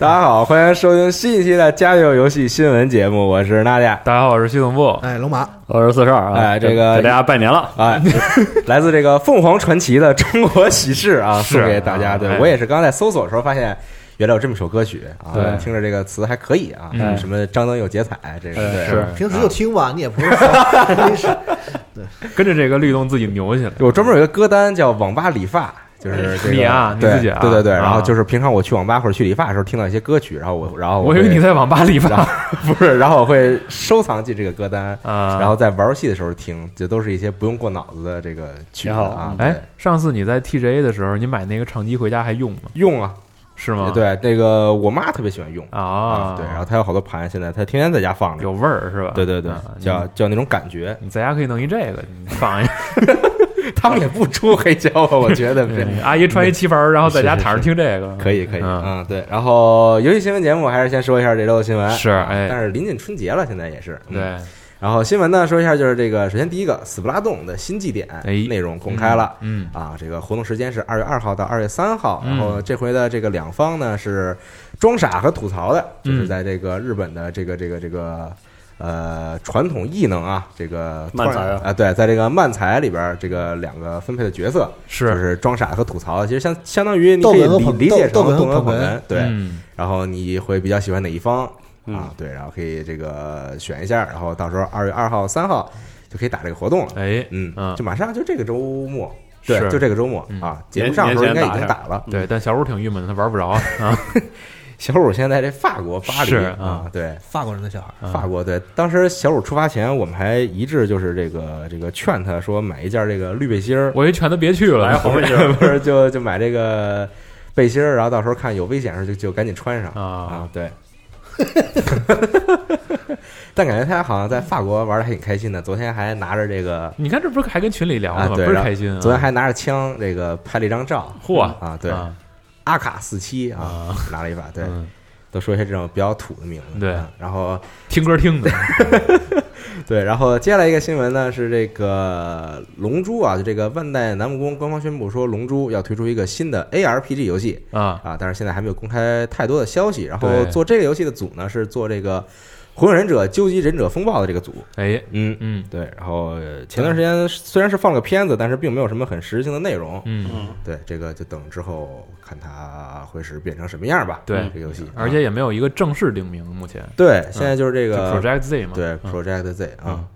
大家好，欢迎收听新一期的《家有游戏新闻节目》，我是娜姐。大家好，我是系统部。哎，龙马，我是四十二啊，哎这个给大家拜年了，哎，来自这个凤凰传奇的中国喜事啊，送给大家。对哎我也是刚才在搜索的时候发现，原来有这么首歌曲啊，对听着这个词还可以啊，嗯什么张灯又结彩，这个是平时就听吧，你也不是 跟着这个律动自己扭起来。我专门有一个歌单叫网吧理发，就是这个你啊你自己啊对对对，啊然后就是平常我去网吧或者去理发的时候听到一些歌曲，然后我然后会我以为你在网吧理发 不是，然后我会收藏进这个歌单。啊。然后在玩游戏的时候听，这都是一些不用过脑子的这个曲子啊。哎，上次你在 TGA 的时候，你买那个唱机回家还用吗？用啊，是吗？对，那个我妈特别喜欢用啊，对，然后她有好多盘，现在她天天在家放着。有味儿是吧？对对对啊，叫叫那种感觉。你在家可以弄一这个，你放一下。他们也不出黑胶啊，我觉得这对 阿姨穿一旗袍，然后在家躺着听这个，可以可以，嗯，嗯，对。然后游戏新闻节目还是先说一下这周的新闻，是哎。但是临近春节了，现在也是。嗯。对，然后新闻呢，说一下就是这个，首先第一个，死不拉洞的新祭典哎。内容公开了。嗯，啊，这个活动时间是二月二号到二月三号，嗯。然后这回的这个两方呢是装傻和吐槽的，就是嗯。在这个日本的这个这个这个呃传统异能啊，这个漫才啊啊，对，在这个漫才里边这个两个分配的角色是就是是装傻和吐槽，其实相相当于你可以理理解成逗逗哏和捧哏，对，嗯然后你会比较喜欢哪一方嗯啊？对，然后可以这个选一下，然后到时候二月二号、三号就可以打这个活动了。哎，嗯嗯就马上就这个周末，对，是就这个周末嗯啊。节目上的时候应该已经打了。对，但小五挺郁闷的，他玩不着啊。小五现在在这法国巴黎是啊啊，对，法国人的小孩，啊。法国对。当时小五出发前，我们还一致就是这个这个劝他说买一件这个绿背心儿，我一劝他别去了，来红背心儿。不是就就买这个背心儿，然后到时候看有危险时就就赶紧穿上。啊。啊，对。但感觉他好像在法国玩的还挺开心的，昨天还拿着这个你看这不是还跟群里聊呢吗？啊对，然后倍儿开心啊。昨天还拿着枪这个拍了一张照，嚯。啊，对，啊阿卡四七啊啊，拿了一把，对，嗯。都说一些这种比较土的名字，对。啊然后听歌听的，对，然后接下来一个新闻呢是这个《龙珠》啊，就这个万代南梦宫官方宣布说，《龙珠》要推出一个新的 ARPG 游戏。啊，啊，但是现在还没有公开太多的消息。然后做这个游戏的组呢是做这个《火影忍者：究极忍者风暴》的这个组，哎，嗯。嗯。对，然后呃前段时间虽然是放了个片子，但是并没有什么很实质性的内容。嗯，嗯，对，这个就等之后看它会是变成什么样吧。对。这个游戏，而且也没有一个正式定名，目前。对，现在就是这就个 Project Z 嘛，对嗯。Project Z 啊。嗯。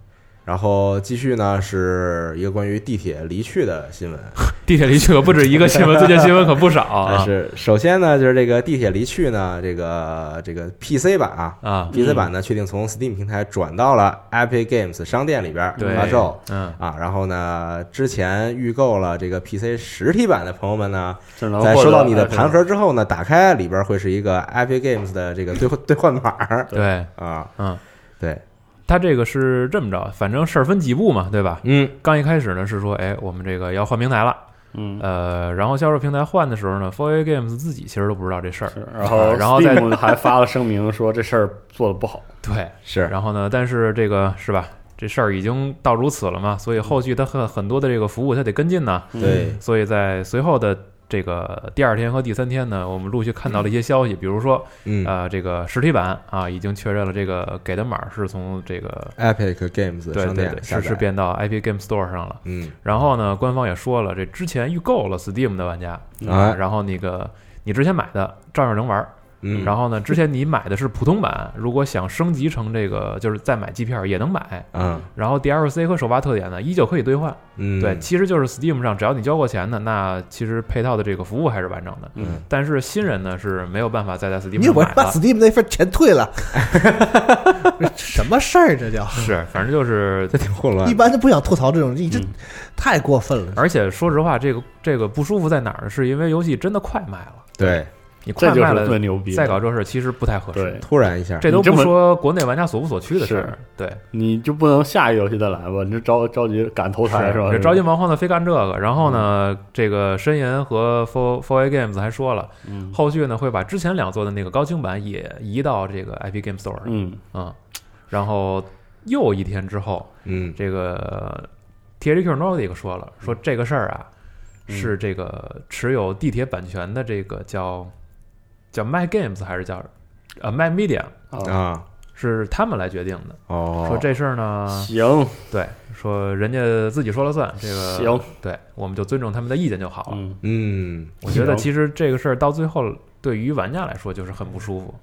然后继续呢是一个关于地铁离去的新闻，地铁离去可不止一个新闻，最近新闻可不少。啊。但是首先呢就是这个地铁离去呢，这个这个 PC 版啊啊，，PC 版呢确定从 Steam 平台转到了 Epic Games 商店里边对发售。嗯，啊，然后呢，之前预购了这个 PC 实体版的朋友们呢，在收到你的哎盘盒之后呢，打开里边会是一个 Epic Games 的这个兑换 兑换码儿。对，啊，嗯，对，他这个是这么着，反正事儿分几步嘛，对吧？嗯，刚一开始呢是说，哎，我们这个要换平台了，嗯，呃，然后销售平台换的时候呢 f o r A Games 自己其实都不知道这事儿，然后啊然后再还发了声明说这事儿做的不好，对，是，然后呢，但是这个是吧？这事儿已经到如此了嘛，所以后续它很很多的这个服务它得跟进呢，对，所以在随后的这个第二天和第三天呢，我们陆续看到了一些消息，比如说嗯。呃，这个实体版啊已经确认了这个给的码是从这个，Epic Games 商对对对是是变到 IP Game Store 上了。嗯。然后呢，官方也说了，这之前预购了 Steam 的玩家啊然后那个你之前买的照样能玩儿嗯，然后呢，之前你买的是普通版，如果想升级成这个，就是再买机票也能买。嗯然后 DLC 和首发特点呢，依旧可以兑换。嗯，对，其实就是 Steam 上只要你交过钱的，那其实配套的这个服务还是完整的。嗯，但是新人呢是没有办法再在 Steam 你我把上买了。Steam 那份钱退了，这 什么事儿？这叫是，反正就是这挺混乱一。般就不想吐槽这种，你这嗯太过分了。而且说实话，这个这个不舒服在哪儿呢？是因为游戏真的快卖了，对，你快卖了，最牛逼。再搞这事儿其实不太合适。对，突然一下，这都不说国内玩家所不所趋的事儿，对，你就不能下一个游戏再来吧？你这着着急赶投胎是吧？这着急忙慌的非干这个。然后呢，这个申银和 Four Four A Games 还说了，嗯后续呢会把之前两座的那个高清版也移到这个 Epic Game Store 上嗯啊。然后又一天之后，嗯这个 THQ Nordic 说了，说这个事儿啊，嗯是这个持有地铁版权的这个叫叫 My Games 还是叫呃 My Media 啊啊是他们来决定的。哦，说这事儿呢，行对，说人家自己说了算，这个行，对，我们就尊重他们的意见就好了。嗯嗯我觉得其实这个事儿到最后对于玩家来说就是很不舒服。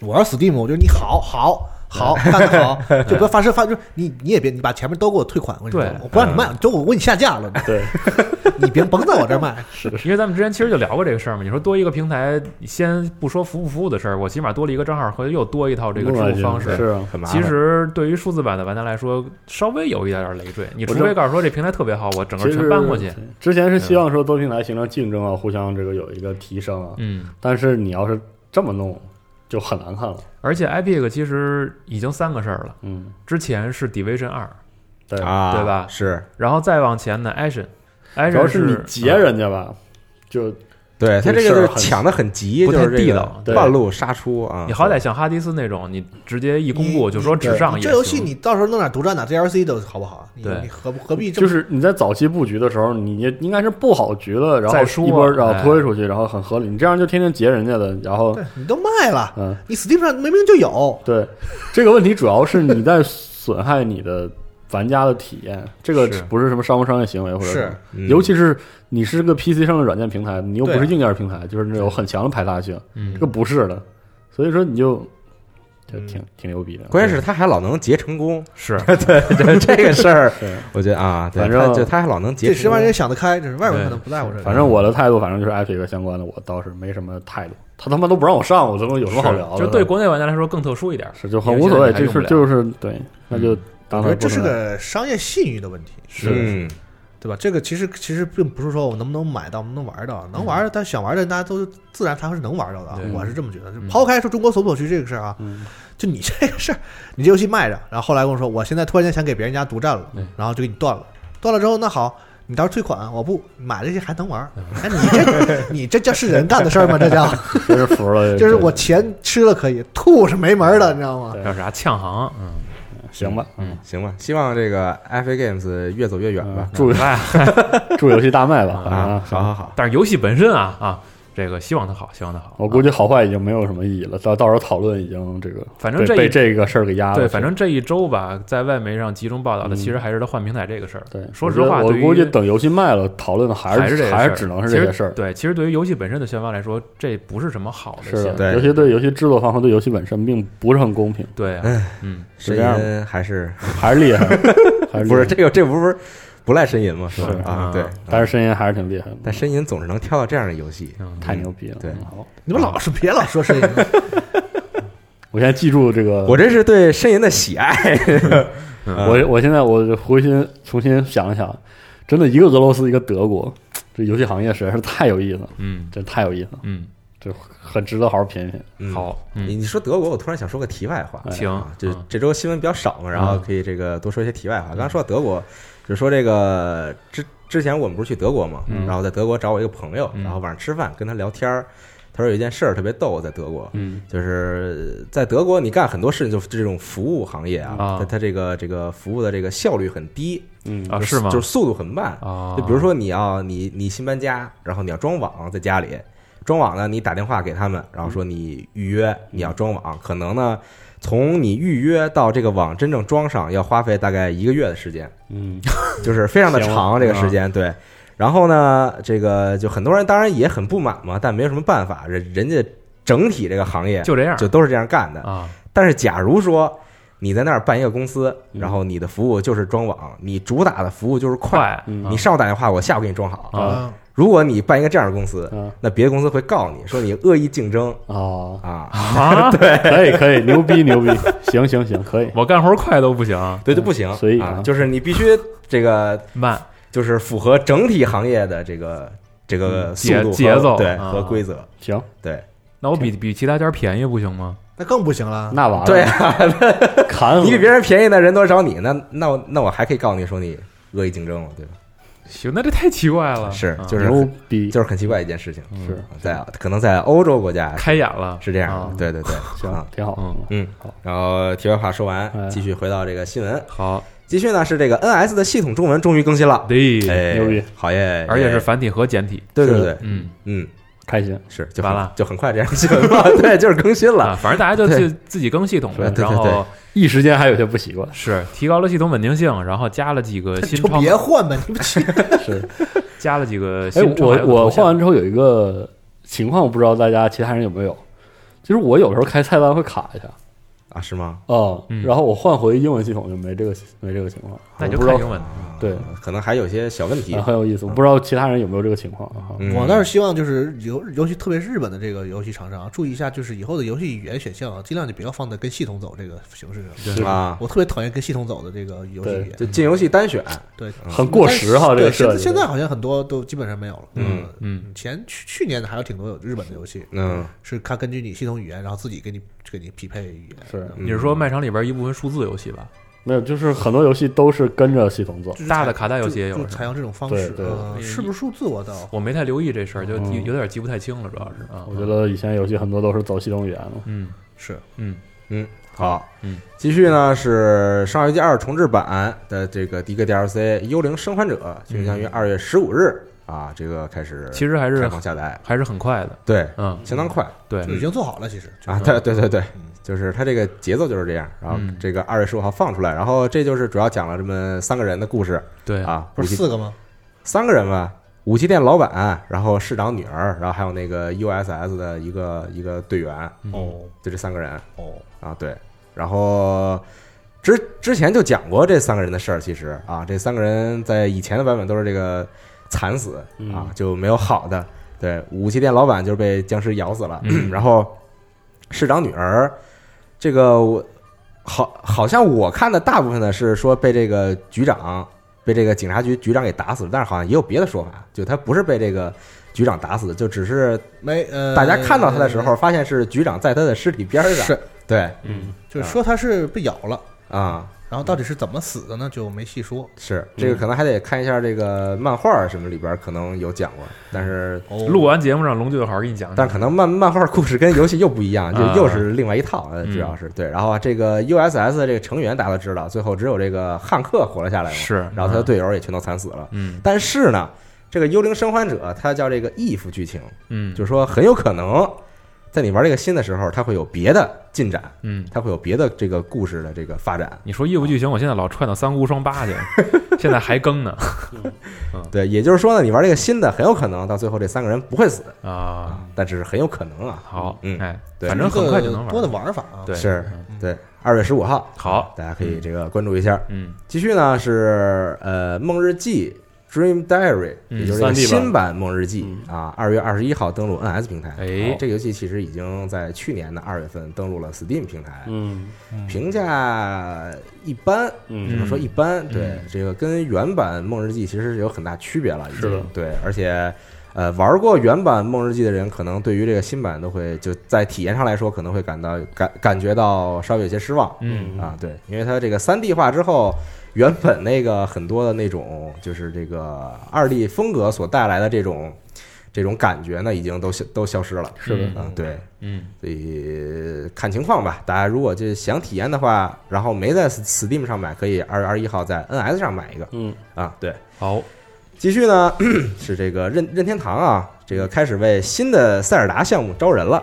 我要 Steam，我觉得你好好好 干得好，就不要发生发，就你你也别你把前面都给我退款，我跟你说我不让你卖，就我给你下架了，对，你别甭在我这儿卖。因为咱们之前其实就聊过这个事儿嘛，你说多一个平台，先不说服不服务的事儿，我起码多了一个账号和又多一套这个支付方式。是啊，很麻烦。其实对于数字版的玩家来说，稍微有一点点累赘。你除非告诉说这平台特别好，我整个全搬过去。之前是希望说多平台形成竞争啊，互相这个有一个提升啊，嗯，但是你要是这么弄，就很难看了。而且 Epic 其实已经三个事儿了，嗯，之前是 Division 二，对，啊，对吧是然后再往前呢，Action。主要 Action 是你截人家吧，就对他这个就抢的很急，不是这个地道对半路杀出啊。你好歹像哈迪斯那种，你直接一公布就说纸上。这游戏你到时候弄点独占的 DLC 都好不好？你对你何不何必就是你在早期布局的时候，你应该是布好局了，然后再说一波然后哎推出去，然后很合理。你这样就天天截人家的，然后你都卖了，嗯，你 Steam 上明明就有，对，这个问题主要是你在损害你的玩家的体验，这个是不是什么商务商业行为，或者是嗯尤其是你是个 PC 上的软件平台，你又不对是硬件平台，就是那有很强的排他性，嗯这个不是的，所以说你就就嗯挺挺牛逼的。关键是他还老能结成功，是 对对，这个事儿 对，我觉得啊，对反正他就他还老能结这十万人。想得开，这是外国人可能不在乎这个。反正我的态度，反正就是 Epic 相关的，我倒是没什么态度。他他妈都不让我上，我怎么有什么好聊的？就对国内玩家来说更特殊一点。是就很无所谓，因为现在就你还用不了是就是对，那就当我觉得这是个商业信誉的问题，是，对吧？这个其实其实并不是说我能不能买到，能不能玩到，能玩，但想玩的大家都自然他会是能玩到的啊。我是这么觉得。就嗯抛开说中国所不所需这个事儿啊，嗯 就你这个事儿，你这游戏卖着，然后后来跟我说，我现在突然间想给别人家独占了，然后就给你断了，断了之后那好。你到时候退款，我不买这些还能玩哎，你这你这叫是人干的事儿吗？这叫 真是服了。就是我钱吃了可以，吐是没门儿的，你知道吗？叫啥呛行？嗯，行吧，嗯行吧，希望这个 Epic Games 越走越远吧。祝哎，祝 游戏大卖吧啊，好好好，但是游戏本身啊啊，这个希望它好，希望它好。我估计好坏已经没有什么意义了，到到时候讨论已经这个反正这被这个事儿给压了。对，反正这一周吧，在外媒上集中报道的，嗯其实还是他换平台这个事儿。对，说实话，我估计等游戏卖了，讨论的还还是这个事儿还是只能是这些事儿。对，其实对于游戏本身的宣发来说，这不是什么好的是的，尤其对游戏制作方和对游戏本身并不是很公平，对啊，嗯，声是这样还是还是厉害，还是厉害 不是这个这不是不赖呻吟嘛？是吧？啊，对，但是申银还是挺厉害的，但呻吟总是能挑到这样的游戏，嗯太牛逼了。你们老是别老说申银，我现在记住这个，我这是对呻吟的喜爱。嗯。我我现在我回心重新想了想，真的一个俄罗斯，一个德国，这游戏行业实在是太有意思了，嗯。真太有意思了，嗯，这很值得好好品品。嗯。好，嗯，你你说德国，我突然想说个题外话。哎行。啊，就嗯。这周新闻比较少嘛，然后可以这个多说一些题外话。刚刚说到德国，就是说这个之之前我们不是去德国嘛，嗯。然后在德国找我一个朋友，嗯。然后晚上吃饭跟他聊天儿，他说有一件事儿特别逗，在德国，嗯。就是在德国你干很多事情就是这种服务行业啊啊，它它这个这个服务的这个效率很低嗯。啊是吗？就是速度很慢。啊，就比如说你要你你新搬家，然后你要装网在家里，装网呢，你打电话给他们，然后说你预约你要装网，可能呢从你预约到这个网真正装上要花费大概一个月的时间，嗯。就是非常的长这个时间，对。然后呢，这个就很多人当然也很不满嘛，但没有什么办法，人人家整体这个行业就这样。就都是这样干的。啊，但是假如说你在那儿办一个公司，嗯。然后你的服务就是装网，你主打的服务就是快，你上午打电话，我下午给你装好。啊啊，如果你办一个这样的公司，嗯。那别的公司会告你说你恶意竞争。哦，啊，啊，可以可以，牛逼牛逼，行行行，可以，我干活快都不行，对就不行。所以啊啊，就是你必须这个慢，就是符合整体行业的这个这个速节度节奏。对啊。和规则，行，对。那我比比其他家便宜不行吗？那更不行了。那完了，对啊，砍 你比别人便宜的人多找你，那那我那我还可以告你说你恶意竞争了，对吧？行，那这太奇怪了，啊。是就是牛逼，就是很奇怪一件事情，是。在可能在欧洲国家开眼了，是这样对对对，行啊，挺好，嗯。嗯。好，然后题外话说完哎，继续回到这个新闻，好，继续呢是这个 NS 的系统中文终于更新了，对，哎，牛逼，好耶，而且是繁体和简体，对对对，嗯。嗯，开心，是就完了。就很快这样新闻了，对，就是更新啊，了，反正大家就对。自自己更系统呗，对对。然后一时间还有些不习惯，是提高了系统稳定性，然后加了几个新就窗，别换吧，你不去是，加了几个哎新，窗我我换完之后有一个情况，我不知道大家其他人有没有，就是我有时候开菜单会卡一下，啊，是吗？哦嗯，然后我换回英文系统就没这个没这个情况，那你我不知道就看英文，对，可能还有些小问题。啊，很有意思，我不知道其他人有没有这个情况啊，嗯。我倒是希望就是游尤其特别是日本的这个游戏厂商啊，注意一下，就是以后的游戏语言选项啊，尽量就不要放在跟系统走这个形式上。是啊，我特别讨厌跟系统走的这个游戏语言。就进游戏单选，对，很过时哈，这对，个设计，现在现在好像很多都基本上没有了。嗯。嗯，前去去年还有挺多有日本的游戏，嗯，是它根据你系统语言，然后自己给你给你匹配语言。是你是说卖场里边一部分数字游戏吧？没有，就是很多游戏都是跟着系统走，大的卡带游戏也有就采用这种方式。对是不是数字我倒我没太留意这事儿，就有点记不太清了，主要是啊。我觉得以前游戏很多都是走系统语言的，嗯是嗯嗯，好，嗯，继续呢是《生化危机二》重置版的这个第一个 DLC《幽灵生还者》，就将于二月十五日啊，这个开始其实还是开放下载，还是很快的，对，嗯，相当快对就已经做好了，其实啊，对对对对嗯，就是它这个节奏就是这样，然后嗯这个二月十五号放出来，然后这就是主要讲了这么三个人的故事对，啊，不是四个吗？三个人吧，武器店老板，然后市长女儿，然后还有那个 USS 的一个一个队员，嗯哦就这三个人哦，啊，对，然后之之前就讲过这三个人的事儿，其实啊，这三个人在以前的版本都是这个惨死啊嗯，就没有好的。对，武器店老板就是被僵尸咬死了，嗯。然后市长女儿，这个我好好像我看的大部分呢是说被这个局长被这个警察局局长给打死了，但是好像也有别的说法，就他不是被这个局长打死的，就只是没呃，大家看到他的时候，发现是局长在他的尸体边上，是。对。嗯，就是说他是被咬了，啊。然后到底是怎么死的呢？就没细说。是这个可能还得看一下这个漫画什么里边可能有讲过，但是哦录完节目让龙就好好给你讲讲。但可能漫漫画故事跟游戏又不一样，就啊又是另外一套，主要是对。然后啊这个 USS 的这个成员大家都知道，最后只有这个汉克活了下来嘛，是，然后他的队友也全都惨死了。嗯但是呢，这个幽灵生还者他叫这个 if 剧情，嗯，就是说很有可能在你玩这个新的时候，它会有别的进展，嗯，它会有别的这个故事的这个发展。你说义务剧情，我现在老串到三国无双八去，现在还更呢对，也就是说呢，你玩这个新的，很有可能到最后这三个人不会死啊。但只是很有可能啊。好，嗯哎，对反正很快就能玩。多的玩法啊。对，是嗯对，二月十五号，好，大家可以这个关注一下。嗯继续呢是呃《梦日记》Dream Diary，嗯也就是这个新版《梦日记》啊，二月二十一号登陆 NS 平台。哎这个游戏其实已经在去年的二月份登陆了 Steam 平台，嗯评价一般，只嗯能说一般。对嗯，这个跟原版《梦日记》其实是有很大区别了，已经是对，而且。呃，玩过原版《梦日记》的人，可能对于这个新版都会就在体验上来说，可能会感到感感觉到稍微有些失望。嗯啊，对，因为它这个三 D 化之后，原本那个很多的那种就是这个二 D 风格所带来的这种这种感觉呢，已经都消都消失了。是的嗯啊，对，嗯所以看情况吧。大家如果就想体验的话，然后没在 Steam 上买，可以二月二十一号在 NS 上买一个嗯啊。对，好，继续呢 是这个任任天堂啊，这个开始为新的塞尔达项目招人了。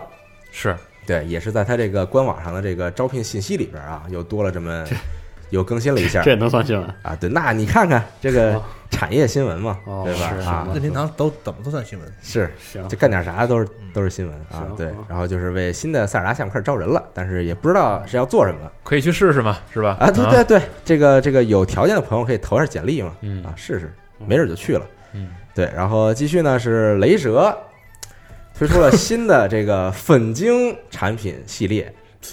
是对，也是在他这个官网上的这个招聘信息里边啊，又多了这么又更新了一下 这也能算新闻？啊。对，那你看看这个哦产业新闻嘛，哦对吧是？啊，任天堂都怎么都算新闻。是行就干点啥都是都是新闻啊。对嗯，然后就是为新的塞尔达项目开始招人了，但是也不知道是要做什么可以去试试嘛，是吧？啊。对对对，这个这个有条件的朋友可以投一下简历嘛，嗯啊，试试，没准就去了。嗯，对，然后继续呢是雷蛇推出了新的这个粉晶产品系列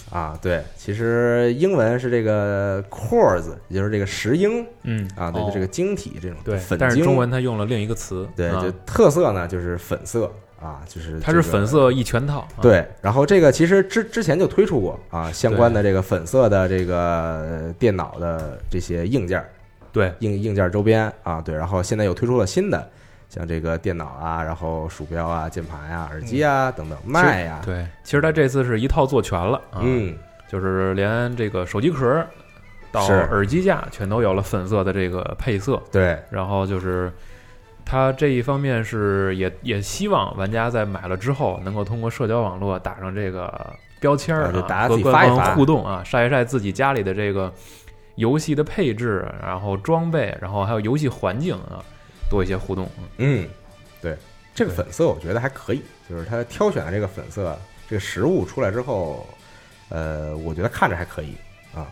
啊，对，其实英文是这个 corez 也就是这个石英嗯，啊，对，哦就这个晶体这种对粉，但是晶中文它用了另一个词，对，啊就特色呢就是粉色啊，就是它这个是粉色一全套，啊，对，然后这个其实之之前就推出过啊，相关的这个粉色的这个呃电脑的这些硬件儿对，硬硬件周边啊，对，然后现在又推出了新的，像这个电脑啊，然后鼠标啊、键盘啊、耳机啊等等，麦呀，对，其实它这次是一套做全了啊，嗯，就是连这个手机壳到耳机架全都有了粉色的这个配色，对，然后就是它这一方面是也也希望玩家在买了之后能够通过社交网络打上这个标签儿啊就大家和官自己发一发。方互动啊，晒一晒自己家里的这个游戏的配置，然后装备，然后还有游戏环境啊，多一些互动。嗯，对，这个粉色我觉得还可以，就是他挑选的这个粉色这个实物出来之后，呃，我觉得看着还可以啊，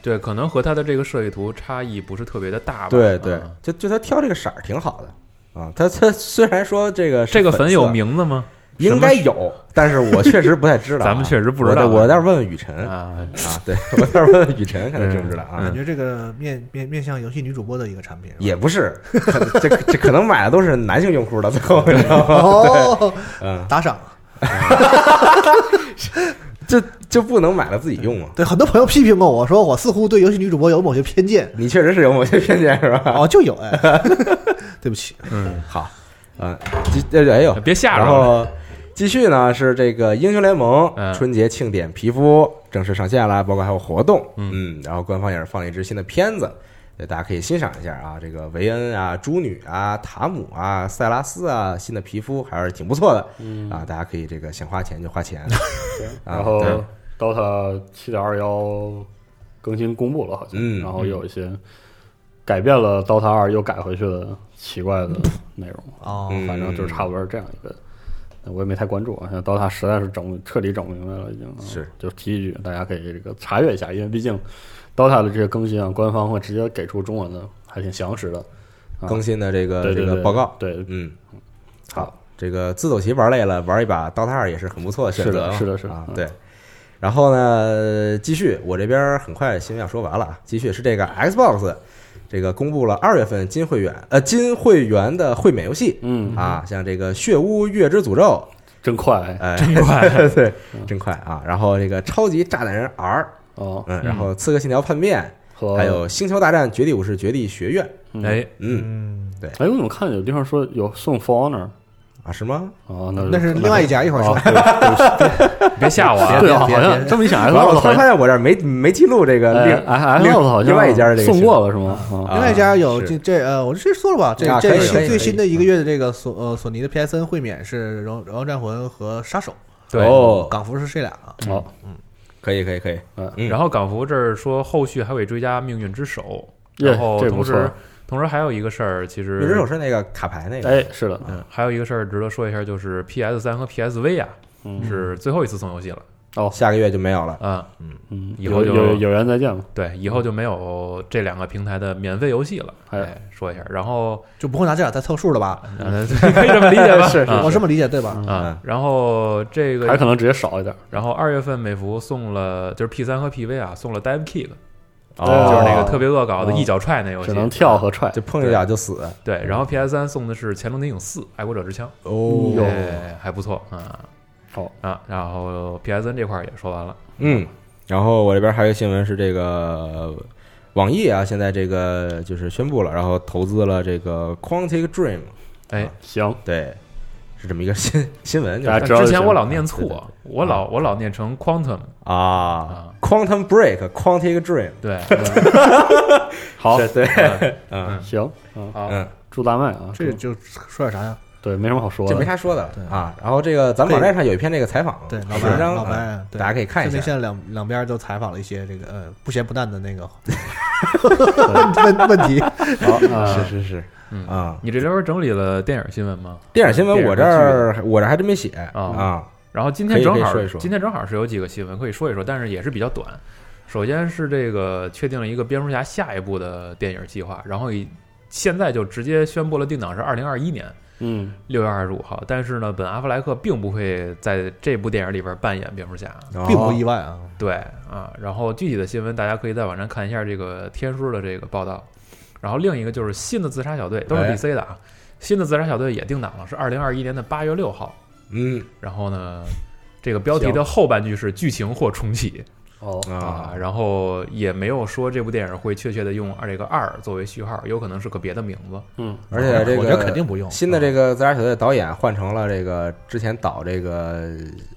对，可能和他的这个设计图差异不是特别的大吧？对对啊，就就他挑这个色儿挺好的啊，他他虽然说这个这个粉有名字吗？应该有，但是我确实不太知道啊，咱们确实不知道我待会儿问问雨辰啊，啊，对我待会儿问问雨辰，看他知不知道啊嗯感？觉这个面面面向游戏女主播的一个产品，也不是，可这这可能买的都是男性用户的，最后你知道吗？哦，嗯，打赏。就就不能买了自己用吗？对，很多朋友批评过我说，我似乎对游戏女主播有某些偏见。你确实是有某些偏见是吧？哦，就有哎，对不起，嗯，好，啊，继呃哎呦，别吓着然了。后继续呢是这个英雄联盟嗯。春节庆典皮肤正式上线了，包括还有活动，嗯。嗯，然后官方也是放了一支新的片子，对，大家可以欣赏一下啊，这个维恩啊、猪女啊、塔姆啊、塞拉斯啊，新的皮肤还是挺不错的，嗯。啊，大家可以这个想花钱就花钱，啊然后对。DOTA 七点二幺更新公布了，好像，嗯然后有一些改变了 DOTA 二又改回去的奇怪的内容，哦，嗯反正就是差不多是这样一个。我也没太关注啊，现在 DOTA 实在是整彻底整不明白了，已经啊是就提一句，大家可以这个查阅一下，因为毕竟 DOTA 的这些更新啊，官方会直接给出中文的，还挺详实的啊更新的这个这个报告，对，嗯，好，这个自走棋玩累了，玩一把 DOTA 二也是很不错的选择，是的是的是的对。然后呢，继续，我这边很快新闻要说完了啊。继续是这个 Xbox，这个公布了二月份金会员呃金会员的会免游戏嗯。啊，像这个《血污月之诅咒》，真快。哎，真快。对，真快啊。然后这个超级炸弹人 R，哦，嗯，然后《刺客信条：叛变》，还有《星球大战：绝地武士绝地学院》，嗯。哎，嗯。对，哎，我怎么看有地方说有送 For Honor 啊，是吗？哦？那那是另外一家，一会儿说。别吓我啊！对好像别这么一想完了，，Xbox 我突然发现我这儿没没记录这个另另另外一家这个送过了是吗？另外一家有这这呃，我这说了吧，这啊这最新的一个月的这个索呃索尼的 PSN 会免是《荣荣耀战魂》和《杀手对，哦》，港服是这俩啊。好，可以可以可以，嗯嗯。然后港服这儿说后续还会追加《命运之手》，然后这同时同时还有一个事儿，其实人手是那个卡牌那个，哎，是的，嗯，还有一个事儿值得说一下，就是 PS 三和 PSV 啊嗯是最后一次送游戏了哦下个月就没有了。嗯，嗯，以后就有有有缘再见吧。对，以后就没有这两个平台的免费游戏了。哎哎，说一下，然后就不会拿这俩再凑数了吧？呃 可以这么理解吧？是我这么理解对吧？啊，然后这个还可能直接少一点。然后二月份美服送了，就是 P 三和 PV 啊，送了 Dive Kick，哦就是那个特别恶搞的哦一脚踹那游戏，只能跳和踹就。碰一脚就死。对。然后 PS 三送的是《潜龙谍影四：爱国者之枪》，哦还不错啊。好啊，然后 PSN 这块儿也说完了，嗯，然后我这边还有一个新闻是这个网易啊，现在这个就是宣布了，然后投资了这个 Quantic Dream，哎，行，对，是这么一个新新闻，就是大家知道之前我老念错，我老我老念成 Quantum，啊啊，Quantum Break，Quantic Dream，对，好，是对，嗯嗯行，嗯，好，嗯，祝大卖啊！祝这就说点啥呀？对，没什么好说的。这没啥说的对啊。然后这个咱们网站上有一篇这个采访，对，老白，老白大家可以看一下。现在两两边都采访了一些这个呃不咸不淡的那个 问问问题，好啊，是是是嗯啊。你这边整理了电影新闻吗？电影新闻我这儿我这还真没写啊啊。然后今天正好今天正好是有几个新闻可以说一说，但是也是比较短。首先是这个确定了一个蝙蝠侠下一部的电影计划，然后以现在就直接宣布了定档是二零二一年嗯六月二十五号。但是呢，本阿弗莱克并不会在这部电影里边扮演蝙蝠侠。并不哦意外啊。对啊，然后具体的新闻大家可以在网站看一下这个天书的这个报道。然后另一个就是新的自杀小队，都是哎。DC 的啊。新的自杀小队也定档了，是二零二一年的八月六号。嗯。然后呢，这个标题的后半句是剧情或重启。哦。啊，然后也没有说这部电影会确切的用这个二作为序号，有可能是个别的名字。嗯。而且这个我觉得肯定不用。新的这个自杀小队导演换成了这个之前导这个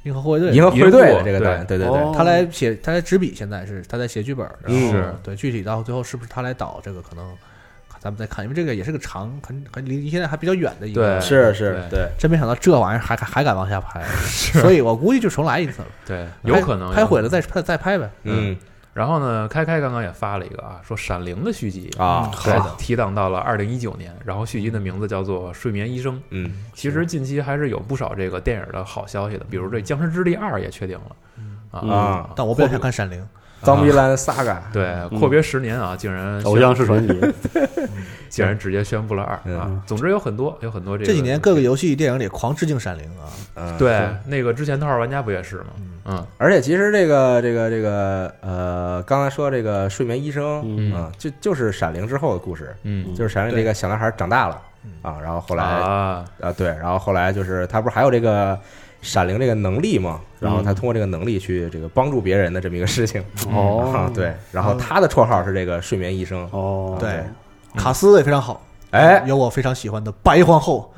银河护卫队。银河护卫队的这个对导演，对对对。哦，他来写，他来执笔，现在是他在写剧本，然后是对具体到最后是不是他来导这个，可能咱们再看，因为这个也是个长，很很离离现在还比较远的一个，对是是对对，真没想到这玩意儿还还还敢往下拍，所以我估计就重来一次了，对，有可能拍毁了。再拍再拍呗。嗯然后呢，开开刚刚也发了一个啊，说《闪灵》的续集啊，对提档到了二零一九年，然后续集的名字叫做《睡眠医生》。嗯其实近期还是有不少这个电影的好消息的，比如这《僵尸之力二》也确定了啊嗯啊但我比较想看《闪灵》，，Zombieland Saga，对，阔别十年啊，竟然偶像是传奇，竟然直接宣布了二啊嗯！总之有很多有很多这个这几年各个游戏电影里狂致敬《闪灵》啊，嗯，对那个之前头号玩家不也是吗？嗯而且其实这个这个这个呃，刚才说这个睡眠医生嗯啊，就就是《闪灵》之后的故事，嗯。就是《闪灵》这个小男孩长大了啊，然后后来啊。啊对，然后后来就是他不是还有这个闪灵这个能力嘛，然后他嗯。通过这个能力去这个帮助别人的这么一个事情。啊，哦对，然后他的绰号是这个睡眠医生，哦，对，卡斯也非常好，哎，有我非常喜欢的白皇后，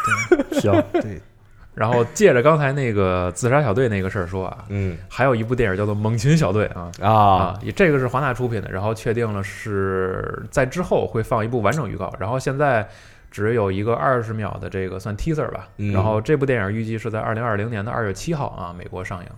行，对，然后借着刚才那个自杀小队那个事儿说啊，嗯。还有一部电影叫做《猛禽小队》啊。啊。啊，也这个是华纳出品的，然后确定了是在之后会放一部完整预告，然后现在只有一个二十秒的这个算 teaser 吧，嗯。然后这部电影预计是在二零二零年的二月七号啊美国上映，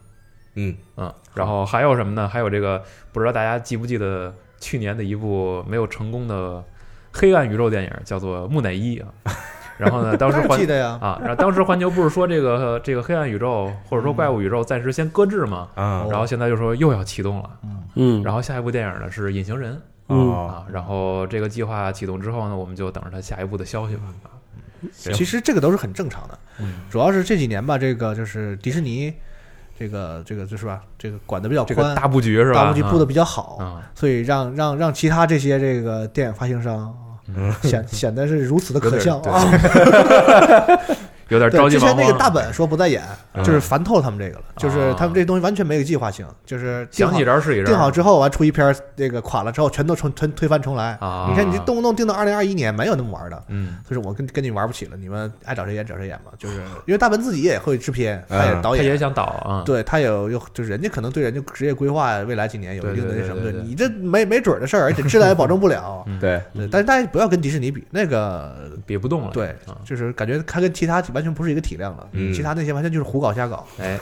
嗯。嗯，然后还有什么呢？还有这个不知道大家记不记得去年的一部没有成功的黑暗宇宙电影，叫做《木乃伊》啊。然后呢，当时环记得呀，啊，然后当时环球不是说这个这个黑暗宇宙或者说怪物宇宙暂时先搁置吗？啊。然后现在就说又要启动了，嗯，然后下一部电影呢是《隐形人》啊，然后这个计划启动之后呢，我们就等着它下一步的消息吧。啊其实这个都是很正常的，嗯主要是这几年吧，这个就是迪士尼，这个这个就是吧，这个管的比较宽，这个大布局是吧？大布局布的比较好，啊，所以让让让其他这些这个电影发行商嗯显显得是如此的可笑啊！有点着对，之前那个。大本说不再演，嗯就是烦透了他们这个了，就是啊他们这东西完全没有计划性，就是想起这儿是一定好之后完出一篇儿这个垮了之后全都重推推翻重来。啊，你看你这动不动定到二零二一年，没有那么玩的。嗯所以说我跟跟你玩不起了，你们爱找谁演找谁演吧。就是因为大本自己也会制片，他也嗯导演，他也想导啊，对他有有就是人家可能对人家职业规划未来几年有一定的那什么你这没没准的事儿，而且质量也保证不了。嗯对，但是大家不要跟迪士尼比，那个比不动了。对啊，就是感觉他跟其他完全不是一个体量了，嗯。其他那些完全就是胡搞瞎搞，哎，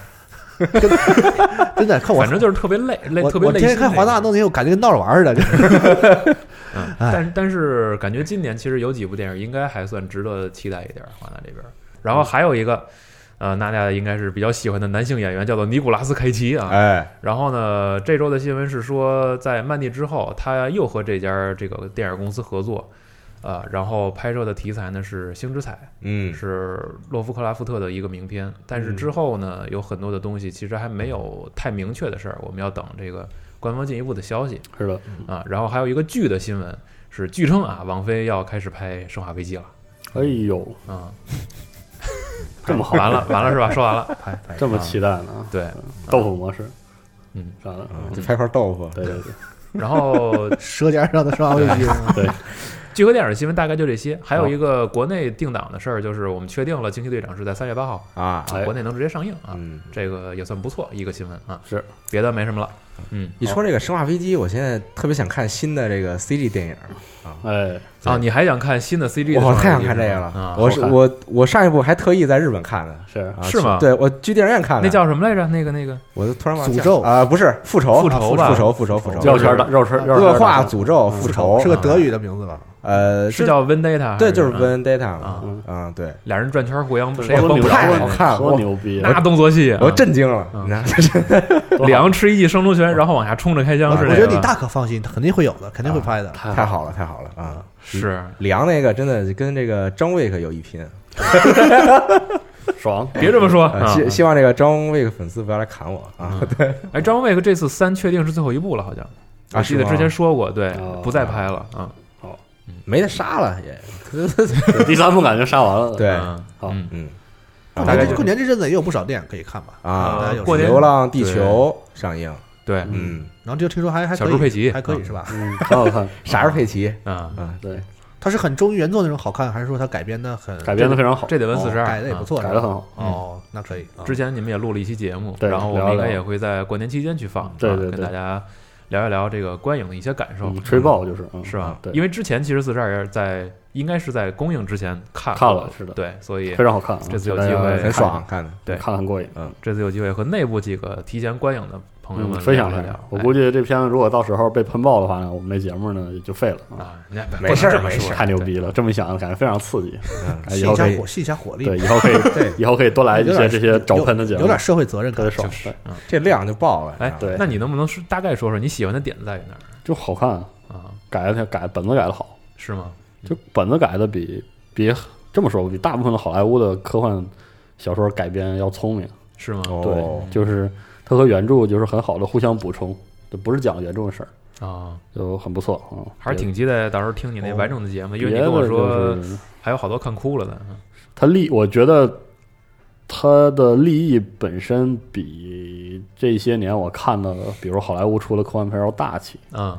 真的看我反正就是特别累，累特别累心我天天看华纳弄那些，我感觉跟闹着玩儿似的，就是 嗯，哎。但是但是感觉今年其实有几部电影应该还算值得期待一点儿，华纳这边儿。然后还有一个，呃，娜娜应该是比较喜欢的男性演员，叫做尼古拉斯凯奇啊。哎，然后呢，这周的新闻是说，在曼蒂之后，他又和这家这个电影公司合作，呃，然后拍摄的题材呢是《星之彩》，嗯是洛夫克拉夫特的一个名片。但是之后呢，有很多的东西其实还没有太明确的事儿，我们要等这个官方进一步的消息。是的，啊，然后还有一个剧的新闻是，据称啊，王菲要开始拍《生化危机》了哎呦，啊，这么好，完了完了是吧？说完了，拍拍这么期待呢？对，豆腐模式，嗯，完了，嗯就拍块豆腐，对对对，然后 舌尖上的生化危机，对，剧和电影的新闻大概就这些，还有一个国内定档的事儿，就是我们确定了《惊奇队长》是在三月八号。啊，哎。国内能直接上映啊，嗯，这个也算不错一个新闻啊，是。别的没什么了。嗯，你说这个《生化危机》，我现在特别想看新的这个 CG 电影啊。哎，啊，你还想看新的 CG？的我太想看这个了。啊！我是我我上一部还特意在日本看的，是。啊是吗？对，我去电影院看的。那叫什么来着？那个那个。我就突然忘了。诅咒。啊，不是复仇，复仇吧。复仇，复仇，复仇，绕圈的绕圈绕圈恶化诅咒复仇。是个德语的名字吧？呃是叫 Vendetta？对，就是还 Vendetta 啊嘛，嗯，对，俩人转圈互相谁也多牛帮不了太人好看了多牛逼啊！那动作戏啊，我震惊了，嗯你看，两个吃一记生出拳，然后往下冲着开枪啊是那个吧。我觉得你大可放心，肯定会有的，肯定会拍的。太太好了，太好了啊！是李昂那个真的跟这个张卫可有一拼，爽，别这么说！希希望这个张卫克粉丝不要来砍我啊！对哎，张卫克这次三确定是最后一部了，好像我啊，记得之前说过，对哦，不再拍了啊。没得杀了也，第三部感觉杀完了，对，嗯好嗯大概过年这阵子也有不少电影可以看吧？啊过年流浪地球》上映，对，嗯，然后就听说还还可以小猪佩奇还可以是吧？嗯，很好看，啥是佩奇？啊，嗯，对，它是很忠于原作那种好看，还是说它改编的很改编的非常好，这得问哦四十二，改的也不错，改的很好，哦，那可以。啊。之前你们也录了一期节目，对然后我们应该也会在过年期间去放，啊对对对跟大家聊一聊这个观影的一些感受嗯，吹爆就是，嗯是吧？对，因为之前其实四十二也在应该是在公映之前看过看了是的对，所以非常好看啊，这次有机会很爽，看的，对看得很过瘾。嗯这次有机会和内部几个提前观影的朋友们嗯，分享一下聊一聊。。我估计这片子如果到时候被喷爆的话呢，我们这节目呢也就废了啊！没事儿没事儿太牛逼了，这么一想感觉非常刺激。嗯，哎，以后可以吸一下火，吸一下火力，对，以后可以，对以后可以多来一些这些找喷的节目，有点社会责任感。爽。这量就爆了，哎对那你能不能是大概说说你喜欢的点在于哪儿就好看，啊？改的改本子改的好，是吗？就本子改的比比这么说，比大部分的好莱坞的科幻小说改编要聪明。是吗？哦对，就是它和原著就是很好的互相补充，就不是讲原著的事儿，啊，就很不错啊。还是挺期待到时候听你那完整的节目，因为你跟我说就是还有好多看哭了的。它利，我觉得它的利益本身比这些年我看的，比如好莱坞出的科幻片要大气。嗯，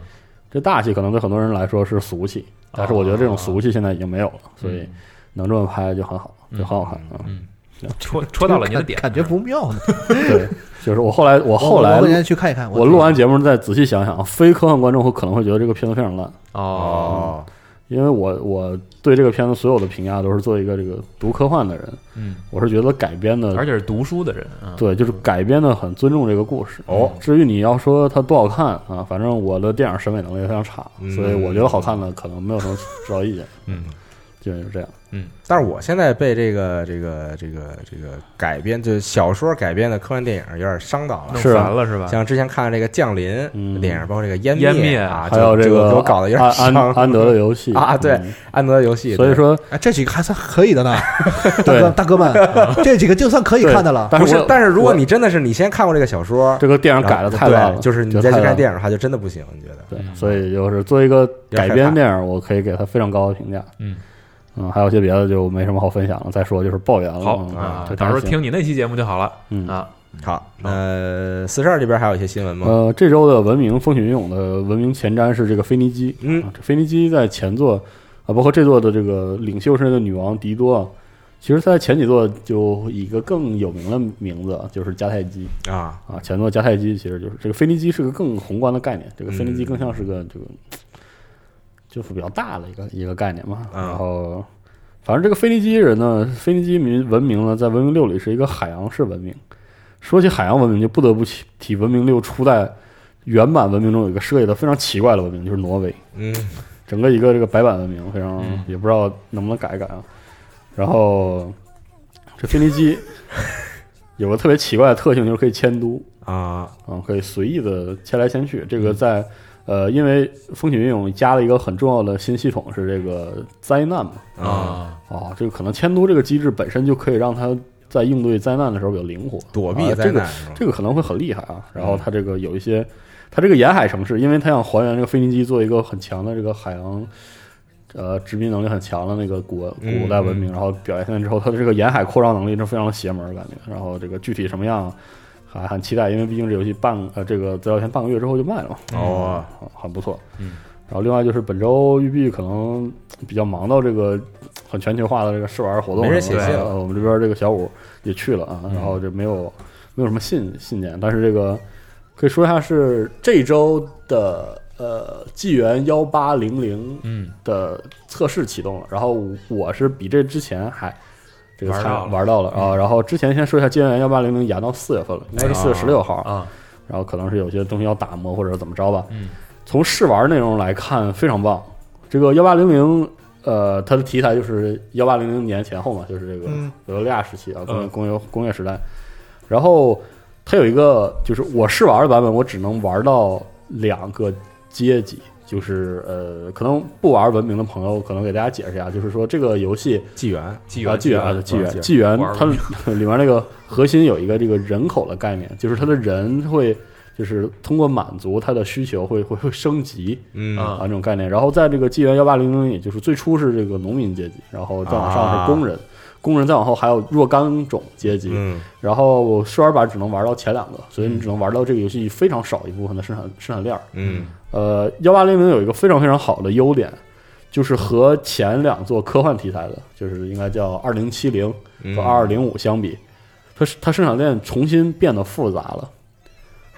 这大气可能对很多人来说是俗气，但是我觉得这种俗气现在已经没有了，所以能这么拍就很好，就很好看啊。嗯，戳戳到了你的点，感觉不妙呢。对，就是我后来我后来我去看一看。我录完节目再仔细想想，非科幻观众会可能会觉得这个片子非常烂，哦，哦，因为我我对这个片子所有的评价都是作为一个这个读科幻的人，嗯，我是觉得改编的而且是读书的人，嗯，对，就是改编的很尊重这个故事。哦至于你要说它多好看啊，反正我的电影审美能力非常差，嗯所以我觉得好看的可能没有什么指导意见，嗯，就是这样。但是我现在被这个这个这个这个改编，就是小说改编的科幻电影有点伤到了。弄是啊烦了是吧？像之前看的这个《降临》嗯电影，包括这个《湮湮灭啊，还有这个给我搞得有点安安伤。安德的游戏啊对嗯安德的游戏，所以说哎，这几个还算可以的呢，大哥大哥们，这几个就算可以看的了。不是但是，但是如果你真的是你先看过这个小说，这个电影改的太烂了，就是你再去看电影的话，就真的不行，你觉得？对，嗯所以就是作为一个改编电影，我可以给他非常高的评价。嗯嗯，还有些别的就没什么好分享了。再说就是抱怨了。好嗯啊，到时候听你那期节目就好了嗯啊。好，呃，四十二这边还有一些新闻吗？呃，这周的文明风起云涌的文明前瞻是这个腓尼基。嗯啊，这腓尼基在前作啊，包括这座的这个领袖是那个女王狄多啊，其实在前几座就以一个更有名的名字，就是迦太基啊，啊。前座迦太基其实就是这个腓尼基是个更宏观的概念，这个腓尼基嗯更像是个这个就是比较大的一个一个概念嘛。啊然后，反正这个腓尼基人呢，腓尼基民文明呢，在文明六里是一个海洋式文明。说起海洋文明，就不得不提提文明六初代原版文明中有一个设计的非常奇怪的文明，就是挪威。嗯整个一个这个白板文明，非常、嗯也不知道能不能改一改啊。然后这腓尼基有个特别奇怪的特性，就是可以迁都啊，嗯，可以随意的迁来迁去。这个在呃，因为风起云涌加了一个很重要的新系统，是这个灾难嘛。啊，啊，这个可能迁都这个机制本身就可以让它在应对灾难的时候比较灵活，躲避啊这个这个可能会很厉害啊。然后它这个有一些，它这个沿海城市，因为它想还原这个腓尼基做一个很强的这个海洋，呃，殖民能力很强的那个古嗯古代文明，然后表现出来之后，它的这个沿海扩张能力是非常的邪门儿感觉。然后这个具体什么样还很期待，因为毕竟这游戏半呃这个资料片半个月之后就卖了嘛，哦，很很不错。嗯，然后另外就是本周育碧可能比较忙到这个很全球化的这个试玩活动没上，人写信了呃我们这边这个小五也去了啊，嗯然后就没有没有什么信信件，但是这个可以说一下是这周的呃纪元幺八零零嗯的测试启动了，然后我是比这之前还这个才玩到了嗯玩到了啊。然后之前先说一下纪元幺八零零延到四月份了，应该是四月十六号，啊，然后可能是有些东西要打磨或者怎么着吧。嗯，从试玩内容来看非常棒。这个幺八零零，呃，它的题材就是幺八零零年前后嘛，就是这个嗯维多利亚时期啊，工业嗯工业工业时代。然后它有一个，就是我试玩的版本，我只能玩到两个阶级。就是呃，可能不玩文明的朋友，可能给大家解释一下，就是说这个游戏纪元，啊，纪元纪元啊，纪纪元，纪元，它 里面那个核心有一个这个人口的概念，就是它的人会就是通过满足他的需求会会会升级嗯啊啊这种概念。然后在这个纪元幺八零零，也就是最初是这个农民阶级，然后再往上是工人，工人再往后还有若干种阶级。嗯然后试玩版只能玩到前两个，所以你只能玩到这个游戏非常少一部分的生产生产链儿。嗯呃，幺八零零有一个非常非常好的优点，就是和前两座科幻题材的，就是应该叫二零七零嗯和二二零五相比，它它生产链重新变得复杂了。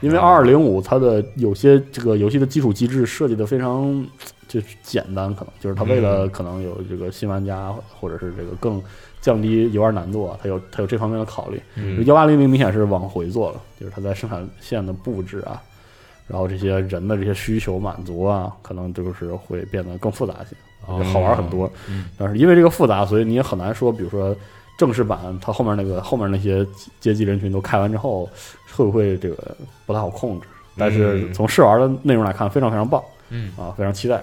因为哦二二零五它的有些这个游戏的基础机制设计的非常就是简单，可能就是它为了嗯可能有这个新玩家或者是这个更降低游玩难度啊，它有它有这方面的考虑。嗯幺八零零明显是往回做了，就是它在生产线的布置啊，然后这些人的这些需求满足啊，可能就是会变得更复杂一些，好玩很多。嗯但是因为这个复杂，所以你也很难说，比如说正式版它后面那个后面那些阶级人群都开完之后，会不会这个不太好控制？但是嗯从试玩的内容来看，非常非常棒嗯，啊，非常期待。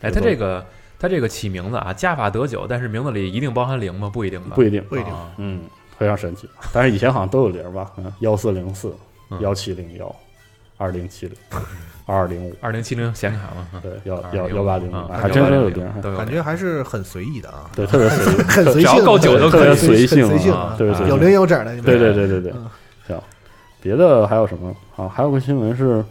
哎，它这个它这个起名字啊，加法得九，但是名字里一定包含零吗？不一定吧？不一定，不一定啊嗯，非常神奇。但是以前好像都有零吧，嗯，幺四零四、嗯幺七零幺、二零七零、二 二零五，二零七零显卡嘛，对，幺啊幺幺八零，啊还真真有零，都有感觉还是很随意的啊，对，特别随意，很随性，够久都可以。随性随性啊，特别随性。有零有整的，对对对对对。嗯，行。别的还有什么？啊？还有个新闻是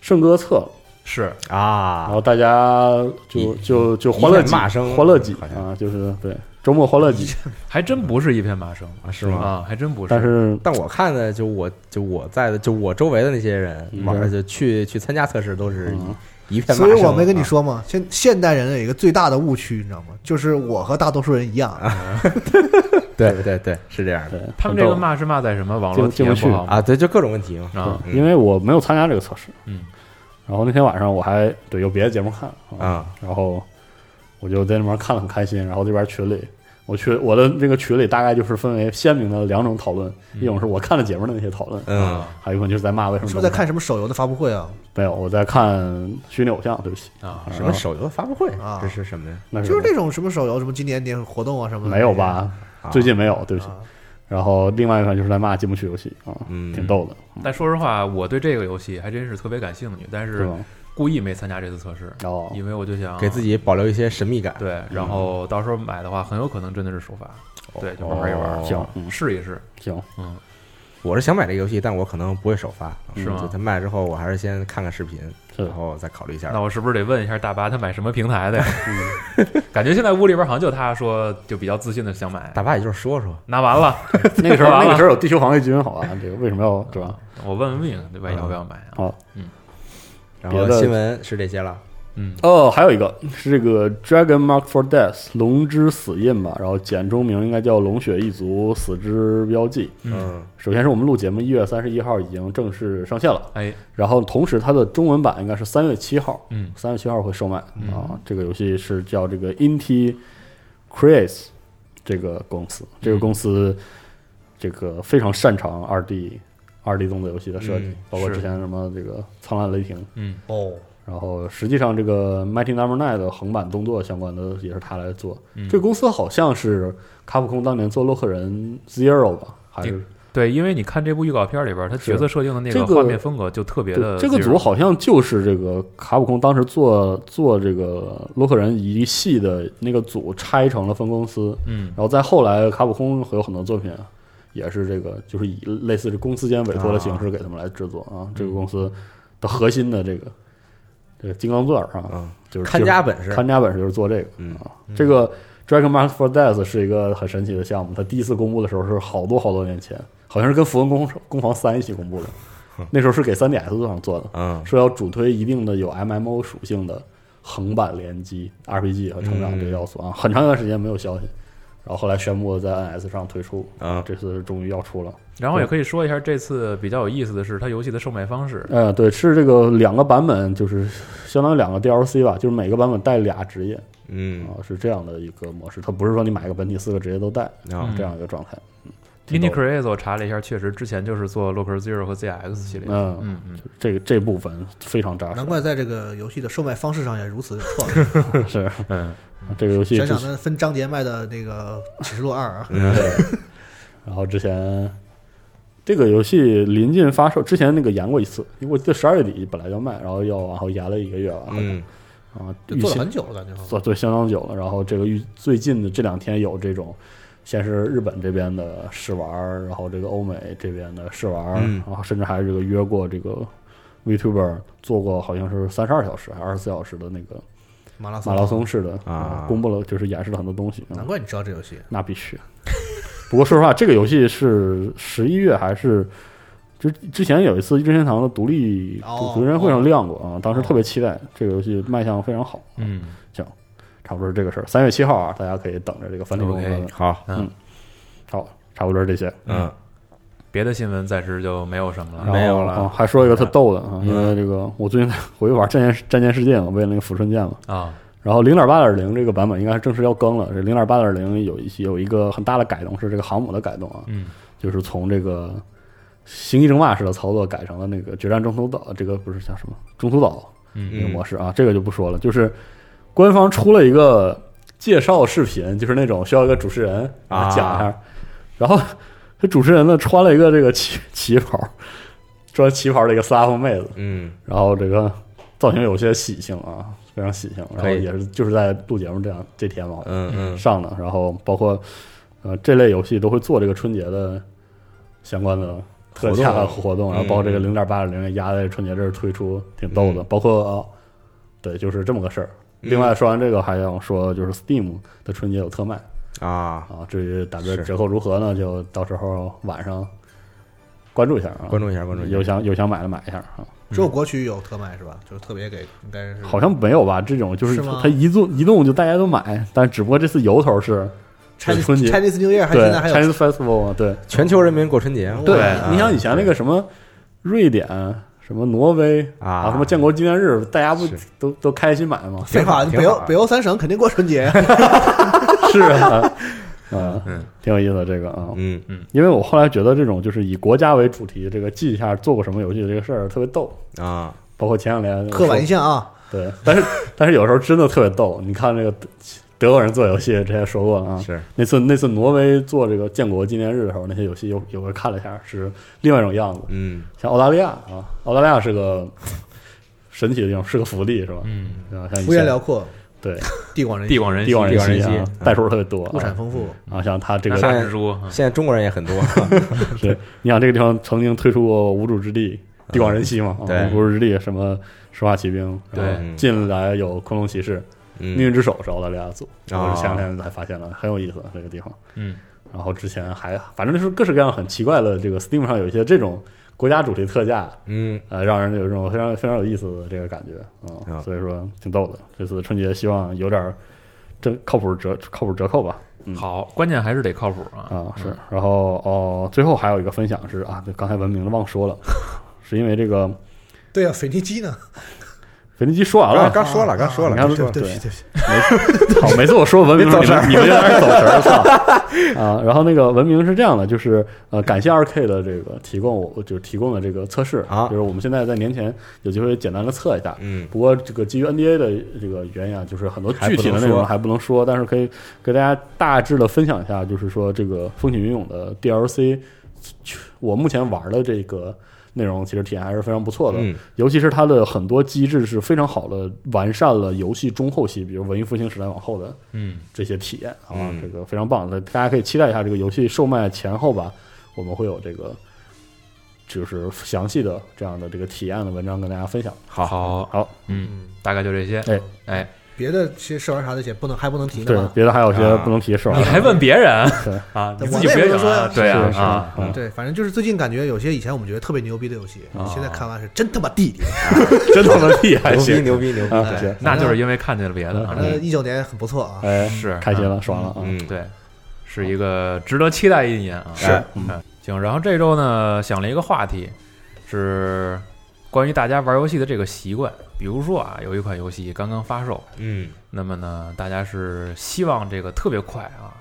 圣歌测，是。啊然啊。后，大家就就就欢乐骂声欢乐几啊，就是对周末欢乐季，还真不是一片骂声啊是吗？啊，还真不是。但是但我看的就我就我在的就我周围的那些人嗯。玩儿就去去参加测试都是嗯。一一片骂声，所以我没跟你啊，说嘛，现现代人有一个最大的误区，你知道吗？就是我和大多数人一样，对对。对，是这样的。他们这个骂是骂在什么？网络体进进不去。验不好啊，对，就各种问题嘛，啊。嗯。因为我没有参加这个测试，嗯，然后那天晚上我还对有别的节目看啊，然后我就在那边看得很开心，然后这边群里。我去我的这个群里大概就是分为鲜明的两种讨论，一种是我看了节目的那些讨论，嗯还有一种就是在骂为什么是不是在看什么手游的发布会啊？没有，我在看虚拟偶像，对不起，啊，什么手游的发布会啊这是什么呀？那就是这种什么手游，什么今年年活动啊什么的，没有吧？啊最近没有，对不起。啊？然后另外一款就是在骂进不去游戏啊，嗯挺逗的，但说实话，我对这个游戏还真是特别感兴趣，但是？故意没参加这次测试，哦，因为我就想给自己保留一些神秘感，对，然后到时候买的话，很有可能真的是首发，对，就玩一玩，哦。行，嗯，试一试。行，嗯，我是想买这个游戏，但我可能不会首发，是吗？就它卖之后，我还是先看看视频，然后再考虑一下。那。我是不是得问一下大巴他买什么平台的呀？嗯。感觉现在屋里边好像就他说就比较自信的想买，大巴也就是说说，那完了，那个时候那个时候有地球防卫军，好吧？这个为什么要对吧？我问问命对吧？要不要买啊？好，然后别的新闻是这些了。嗯，哦，还有一个是这个 Dragon Mark for Death 龙之死印吧，然后简中名应该叫龙血一族死之标记。嗯，首先是我们录节目一月三十一号已经正式上线了，哎，然后同时它的中文版应该是三月七号，嗯三月七号会售卖嗯啊。这个游戏是叫这个 Inti Creates 这个公司，这个公司这个非常擅长二 D 二 D 动作游戏的设计，嗯包括之前什么这个苍蓝雷霆，嗯。哦，然后实际上这个 Mighty Number Nine 的横版动作相关的也是他来做。嗯。这个公司好像是卡普空当年做洛克人 Zero 吧，还是对，因为你看这部预告片里边，他角色设定的那这个个画面风格就特别的对，这个组好像就是这个卡普空当时做做这个洛克人一系的那个组拆成了分公司，嗯。然后在后来卡普空会有很多作品也是这个就是以类似这公司间委托的形式给他们来制作啊。这个公司的核心的这个这个金刚钻啊，嗯，就是看家本事，看家本事就是做这个嗯。啊。这个 Dragon Mask for Death 是一个很神奇的项目，它第一次公布的时候是好多好多年前，好像是跟《符文攻攻防三》一起公布的。那时候是给 3DS 上做的，嗯。说要主推一定的有 MMO 属性的横版联机 RPG 和成长这个要素啊，很长一段时间没有消息，然后后来宣布在 NS 上推出，啊这次终于要出了。然后也可以说一下，这次比较有意思的是它游戏的售卖方式。呃，对，是这个两个版本，就是相当于两个 DLC 吧，就是每个版本带俩职业嗯啊，是这样的一个模式。它不是说你买个本体四个职业都带啊这样一个状态。嗯，挺 Indie 逗的。Create 我查了一下，确实之前就是做 Local Zero 和 ZX 系列。嗯嗯嗯，这个这部分非常扎实，难怪在这个游戏的售卖方式上也如此创意。是。嗯，这个游戏想之想那分章节卖的那个《启示录二》啊，嗯然后之前这个游戏临近发售之前，那个延过一次，因为我记得十二月底本来要卖，然后要往后延了一个月吧，嗯。啊，做了很久了，感觉做。做对相当久了。然后这个预最近的这两天有这种，先是日本这边的试玩，然后这个欧美这边的试玩，嗯然后甚至还这个约过这个 VTuber 做过好像是三十二小时还是二十四小时的那个马拉松，马拉松式的啊公布了就是演示了很多东西。啊难怪你知道这游戏。那必须。不过说实话，这个游戏是十一月还是之之前有一次任天堂的独立哦独立人会上亮过啊，当时特别期待这个游戏卖相非常好。嗯，差不多是这个事儿。三月七号啊，大家可以等着这个繁体中文 OK 版。好好，差不多是这些。嗯别的新闻暂时就没有什么了。没有了啊还说一个特逗的啊，因为这个我最近回去玩《战舰战舰世界》嘛，为了那个抚顺舰嘛。啊，然后零点八点零这个版本应该是正式要更了。这零点八点零有一些有一个很大的改动，是这个航母的改动啊，嗯就是从这个星际争霸式的操作改成了那个决战中途岛，这个不是叫什么中途岛嗯那个模式啊，这个就不说了。就是官方出了一个介绍视频，就是那种需要一个主持人啊讲一下，然后这主持人呢穿了一个这个旗旗袍，穿旗袍的一个斯拉夫妹子，嗯。然后这个造型有些喜庆啊，非常喜庆，然后也是就是在录节目这样这天嘛嗯嗯。上的，然后包括呃这类游戏都会做这个春节的相关的特价活动活动，然后包括这个嗯零点八零压在春节这儿推出，挺逗的，嗯。包括、啊对，就是这么个事儿。另外说完这个，还要说就是 Steam 的春节有特卖啊啊，至于打折折扣如何呢，就到时候晚上关注一下啊，关注一下关注一下有想有想买的买一下啊。只有国区有特卖是吧？就是特别给，应该是好像没有吧？这种就是它一动移动就大家都买，但只不过这次由头是 Chinese 春节 Chinese New Year 还对现在还有 Chinese Festival 嘛，对全球人民过春节对啊。你想以前那个什么瑞典、什么挪威啊什么建国纪念日，大家不都都开心买吗？废话，挺好北欧北欧三省肯定过春节。是啊，啊，嗯挺有意思的这个啊。嗯嗯因为我后来觉得这种就是以国家为主题，这个记一下做过什么游戏的这个事儿特别逗，啊包括前两年刻板印象啊，对，但是但是有时候真的特别逗。你看这个德德国人做游戏，之前说过了啊，是。那次那次挪威做这个建国纪念日的时候，那些游戏有有个看了一下，是另外一种样子。嗯。像澳大利亚啊，澳大利亚是个神奇的地方，是个福地是吧？嗯，啊，像幅员辽阔，对。地广人稀。地广人稀。地广人地广人稀。啊稀，代数特别多物产啊。丰富，啊，像他这拿个大蜘蛛，啊现在中国人也很多。对，你想这个地方曾经推出过无主之地，地广人稀嘛，无主之地什么石化骑兵，对。近来有昆龙骑士，命运嗯之手是澳大利亚组，然后是前两天才发现了，很有意思这个地方。嗯然后之前还反正就是各式各样很奇怪的，这个 Steam 上有一些这种国家主题特价，嗯呃，让人有这种非常非常有意思的这个感觉啊、啊所以说挺逗的。这次春节希望有点儿这靠谱折靠谱折扣吧。嗯好，关键还是得靠谱啊。啊，是，然后哦，最后还有一个分享是啊，对，刚才文明的忘说了，是因为这个对啊，腓尼基呢？腓尼基说完了，刚说了刚说了刚说了。对对不起对不起，好，每次我说文明你们你们有点走神儿，操。啊！然后那个文明是这样的，就是呃，感谢二 K 的这个提供，我就提供的这个测试啊。就是我们现在在年前有机会简单的测一下。嗯。不过这个基于 NDA 的这个原因啊，就是很多具体的内容还不能说，但是可以给大家大致的分享一下，就是说这个风起云涌的 DLC，我目前玩的这个内容其实体验还是非常不错的。嗯。尤其是它的很多机制是非常好的完善了游戏中后期，比如文艺复兴时代往后的嗯。这些体验，好吧，嗯。这个非常棒的，大家可以期待一下这个游戏售卖前后吧，我们会有这个就是详细的这样的这个体验的文章跟大家分享。好好，好，嗯，大概就这些。哎。哎，别的些试玩啥的，也不能还不能提呢对吗？别的还有些啊不能提试玩你，还问别人对 啊？你自己不也有那也不能说呀？啊对啊是是啊，嗯对，反正就是最近感觉有些以前我们觉得特别牛逼的游戏，哦现在看完是真他妈弟弟。真他妈厉害，牛逼行牛逼牛逼！啊，哎行，那就是因为看见了别的啊。呃，一九年很不错啊，哎，是开心了，爽了啊，嗯，对，是一个值得期待一年啊。是嗯，行。然后这周呢，想了一个话题，是关于大家玩游戏的这个习惯。比如说啊，有一款游戏刚刚发售，嗯那么呢，大家是希望这个特别快啊，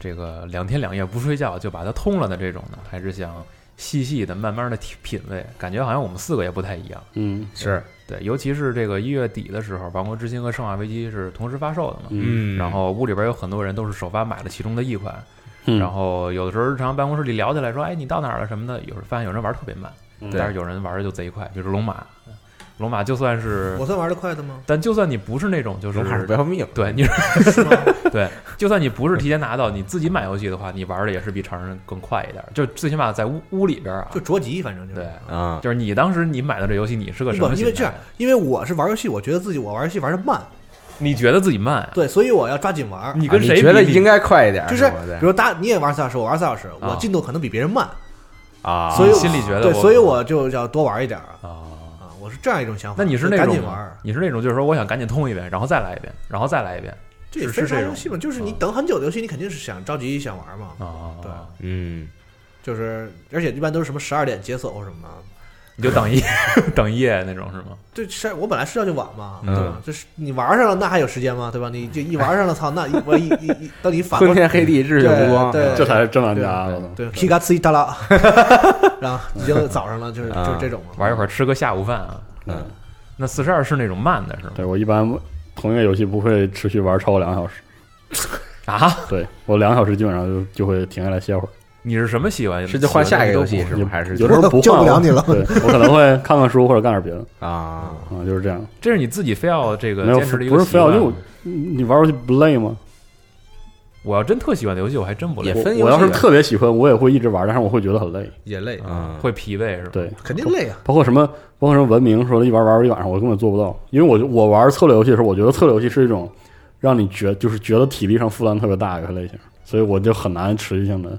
这个两天两夜不睡觉就把它通了的这种呢，还是想细细的、慢慢的体品味？感觉好像我们四个也不太一样。嗯是对，尤其是这个一月底的时候，《王国之心》和《生化危机》是同时发售的嘛。嗯嗯，然后屋里边有很多人都是首发买了其中的一款，嗯，然后有的时候日常办公室里聊起来说，哎，你到哪儿了什么的，有时候发现有人玩特别慢，嗯但是有人玩的就贼快，比如龙马，龙马就算是我，算玩的快的吗？但就算你不是那种就是龙马不要命，对你是吗？对，就算你不是提前拿到，你自己买游戏的话，你玩的也是比常人更快一点，就最起码在屋屋里边啊就，着急，反正就是。对，啊，就是你当时你买的这游戏，你是个什么，因为这样？，因为我是玩游戏，我觉得自己我玩游戏玩的慢，你觉得自己慢，对，所以我要抓紧玩。你跟啊谁比觉得应该快一点？就是比如大你也玩四小时，我玩四小时，啊我进度可能比别人慢，啊，所以心里觉得对，所以我就要多玩一点儿啊。是这样一种想法。那你是那种赶紧玩，你是那种就是说我想赶紧通一遍，然后再来一遍，然后再来一遍这也是是这种啥游戏嘛？就是你啊等很久的游戏，你肯定是想着急想玩嘛。啊，对嗯，就是，而且一般都是什么十二点解锁或什么的。你就等一 等一夜那种是吗？对，是我本来睡觉就晚嘛，嗯对吧？就是你玩上了，那还有时间吗？对吧？你就一玩上了，操，那一我一一一到你反过昏天黑地，日月无光，对这才是真玩家，我操对 t s i t a 了，然后已经早上了，就是啊就是这种嘛。玩一会儿吃个下午饭啊。嗯，那四十二是那种慢的是吗？对我一般同一个游戏不会持续玩超过两个小时，啊，对我两个小时基本上就就会停下来歇会儿，你是什么喜欢？是就换下一个游戏是吗？还是有时候不换救不了你了对我可能会看看书或者干点别的啊？啊，就是这样。这是你自己非要这个坚持的一个不是非要就你玩游戏不累吗？我要真特喜欢的游戏，我还真不累也，我分我要是特别喜欢，我也会一直玩，但是我会觉得很累。也累，嗯，会疲惫是吧？对，肯定累啊。包括什么，包括什么文明说的一玩玩一晚上，我根本做不到。因为我我玩策略游戏的时候，我觉得策略游戏是一种让你觉就是觉得体力上负担特别大的一个类型，所以我就很难持续性的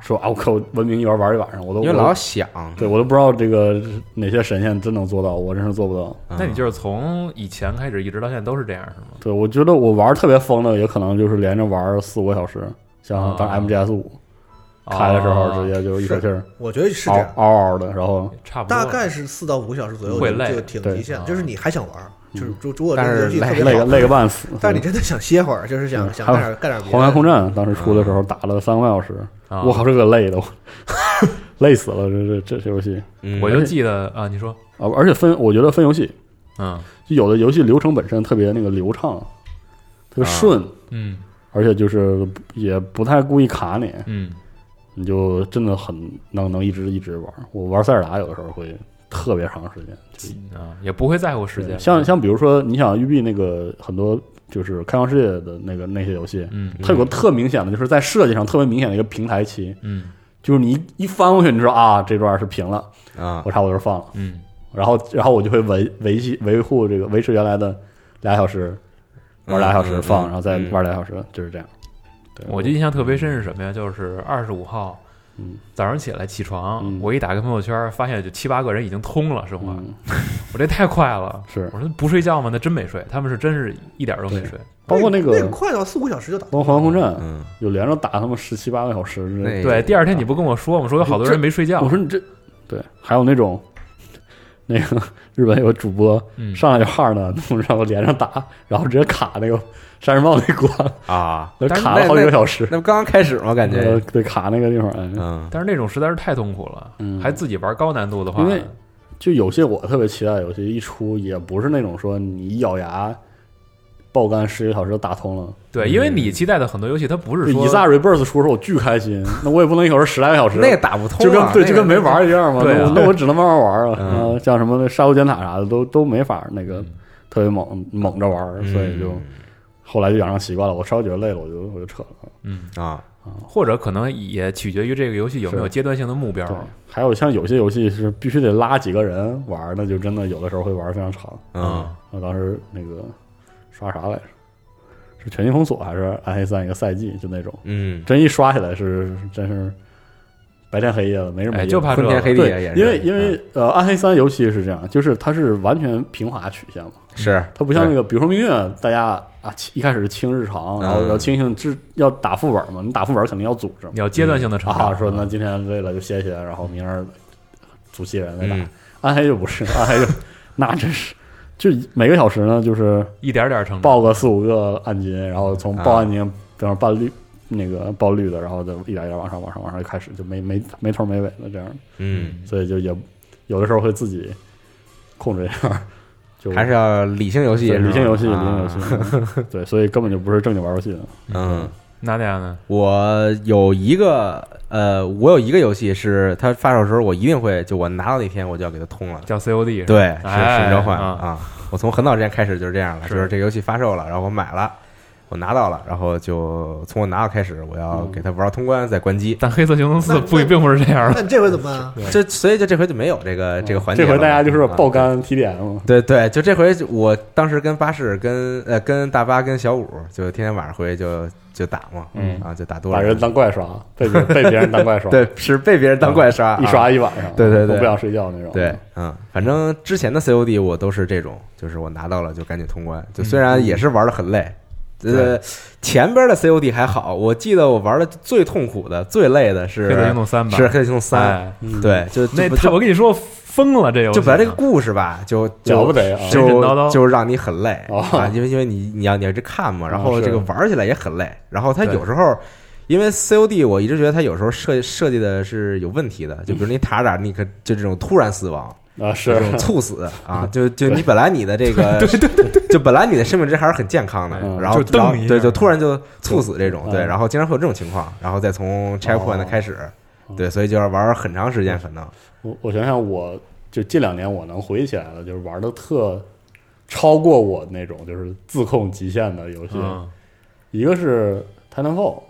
说啊，我靠，文明一玩玩一晚上，我都因为老想，对我都不知道这个哪些神仙真能做到，我真是做不到。那你就是从以前开始一直到现在都是这样是吗？对，我觉得我玩特别疯的，也可能就是连着玩四五个小时，像啊当 MGS 五开的时候，直接就一口气儿我觉得是这嗷样，嗷嗷的，然后差不多，大概是四到五个小时左右会累就就挺极限啊，就是你还想玩，就是如如果但是这个游戏特累累个，累个半死。但是你真的想歇会儿，就是想嗯想干点干点别的。黄岩空战当时出的时候打了三个半小时，啊。我靠，这个累的，我 累死了，这这这这游戏。嗯。我就记得啊，你说，啊！而且分，我觉得分游戏，嗯。就有的游戏流程本身特别那个流畅，特别顺，嗯。而且就是也不太故意卡你，嗯。你就真的很能能一直一直玩。我玩塞尔达有的时候会特别长时间，啊，也不会在乎时间，像像比如说，你想育碧那个很多就是开放世界的那个那些游戏，嗯它有个特明显的，就是在设计上特别明显的一个平台期，嗯。就是你一一翻过去，你就说啊这段是平了，啊。我差不多就放了，嗯。然后然后我就会维维系维护这个维持原来的俩小时，玩俩小时放，嗯然后再嗯。玩俩小时，就是这样。对，我就印象特别深是什么呀？就是二十五号嗯早上起来起床，嗯我一打开朋友圈，发现就七八个人已经通了是吗，嗯 我这太快了。是我说不睡觉吗？那真没睡，他们是真是一点都没睡。包括那个那个快的话四五个小时就打包括黄空战，嗯，有连着打他们十七八个小时对，第二天你不跟我说吗？说有好多人没睡觉。我说你这对，还有那种那个 日本有个主播嗯。上来就号呢，然后连上打，然后直接卡那个杀人帽那关，啊，那卡了好几个小时，那不刚刚开始吗？感呃觉，对卡那个地方，哎，嗯。但是那种实在是太痛苦了，嗯。还自己玩高难度的话，因为就有些我特别期待的游戏一出，也不是那种说你一咬牙爆肝十几个小时就打通了。对，因为你期待的很多游戏，它不是说以萨 Rebirth 出的时候我巨开心，那我也不能一口气十来个小时，那也打不通啊，就跟对就跟没玩一样嘛。那我那我只能慢慢玩啊。像什么那沙丘尖塔啥的都都没法那个嗯特别猛猛着玩，所以就嗯后来就养成习惯了。我稍微觉得累了，我就我就撤了。嗯，啊，或者可能也取决于这个游戏有没有阶段性的目标对。，还有像有些游戏是必须得拉几个人玩，那就真的有的时候会玩非常长。嗯啊，我当时那个刷啥来着？是全境封锁还是暗黑三一个赛季？就那种，嗯，真一刷起来是真是白天黑夜的，没什么哎，意思。就怕这昏天黑地对也，是，因为因嗯为呃，暗黑三尤其是这样，就是它是完全平滑曲线嘛，是它不像那个，比如说命运，大家啊一开始是清日常，然后嗯要清醒制要打副本嘛，你打副本肯定要组织嘛你要阶段性的成啊，长，说那今天累了就歇歇，然后明儿组新人再打。嗯暗黑就不是，暗黑就 那真是就每个小时呢，就是一点点成长，报个四五个暗金，然后从报啊暗金，比方说报绿那个报绿的，然后再一点一点往上往上往上就开始，就没没没头没尾的这样，嗯，所以就也有的时候会自己控制一下，就还是要理性游戏，理性游戏，理啊性游戏，对，所以根本就不是正经玩游戏的。嗯，那俩呢？我有一个呃，我有一个游戏是它发售的时候，我一定会就我拿到那天我就要给它通了。叫 COD 对，是哎使命召唤啊啊！我从很早之前开始就是这样了，就是这个游戏发售了，然后我买了，我拿到了，然后就从我拿到开始，我要给他玩通关再关机。但黑色行动四那不并不是这样的，那你这回怎么办？啊？这所以就这回就没有这个这个环节了。这回大家就是啊爆肝提点嘛，对对，就这回我当时跟巴士、跟呃跟大巴、跟小五，就天天晚上回去就就打嘛，嗯。啊就打多了把人当怪刷，被别被别人当怪刷，对是被别人当怪刷，一啊。刷一晚上，对对对。都不想睡觉那种。对，嗯，反正之前的 COD 我都是这种，就是我拿到了就赶紧通关，就虽然也是玩的很累，呃，前边的 COD 还好，我记得我玩的最痛苦的、最累的是黑色行动三吧？是黑色行动三，对，就那我跟你说疯了，这游戏就本来这个故事吧，就 了就不得啊！神神叨叨就就让你很累哦啊，因为因为你你要你要去看嘛，然后这个玩起来也很累，然后它有时候。因为 COD 我一直觉得它有时候设计设计的是有问题的，就比如你塔塔你可就这种突然死亡，啊是。这种猝死啊，就就你本来你的这个，对对对就本来你的生命值还是很健康的，嗯。然后对，就突然就猝死这种，嗯。对，然后经常会有这种情况，然后再从 checkpoint 哦。开始，对，所以就要玩很长时间，可能，我我想想，我就近两年我能回忆起来的，就是玩的特超过我那种就是自控极限的游戏，嗯，一个是《Titanfall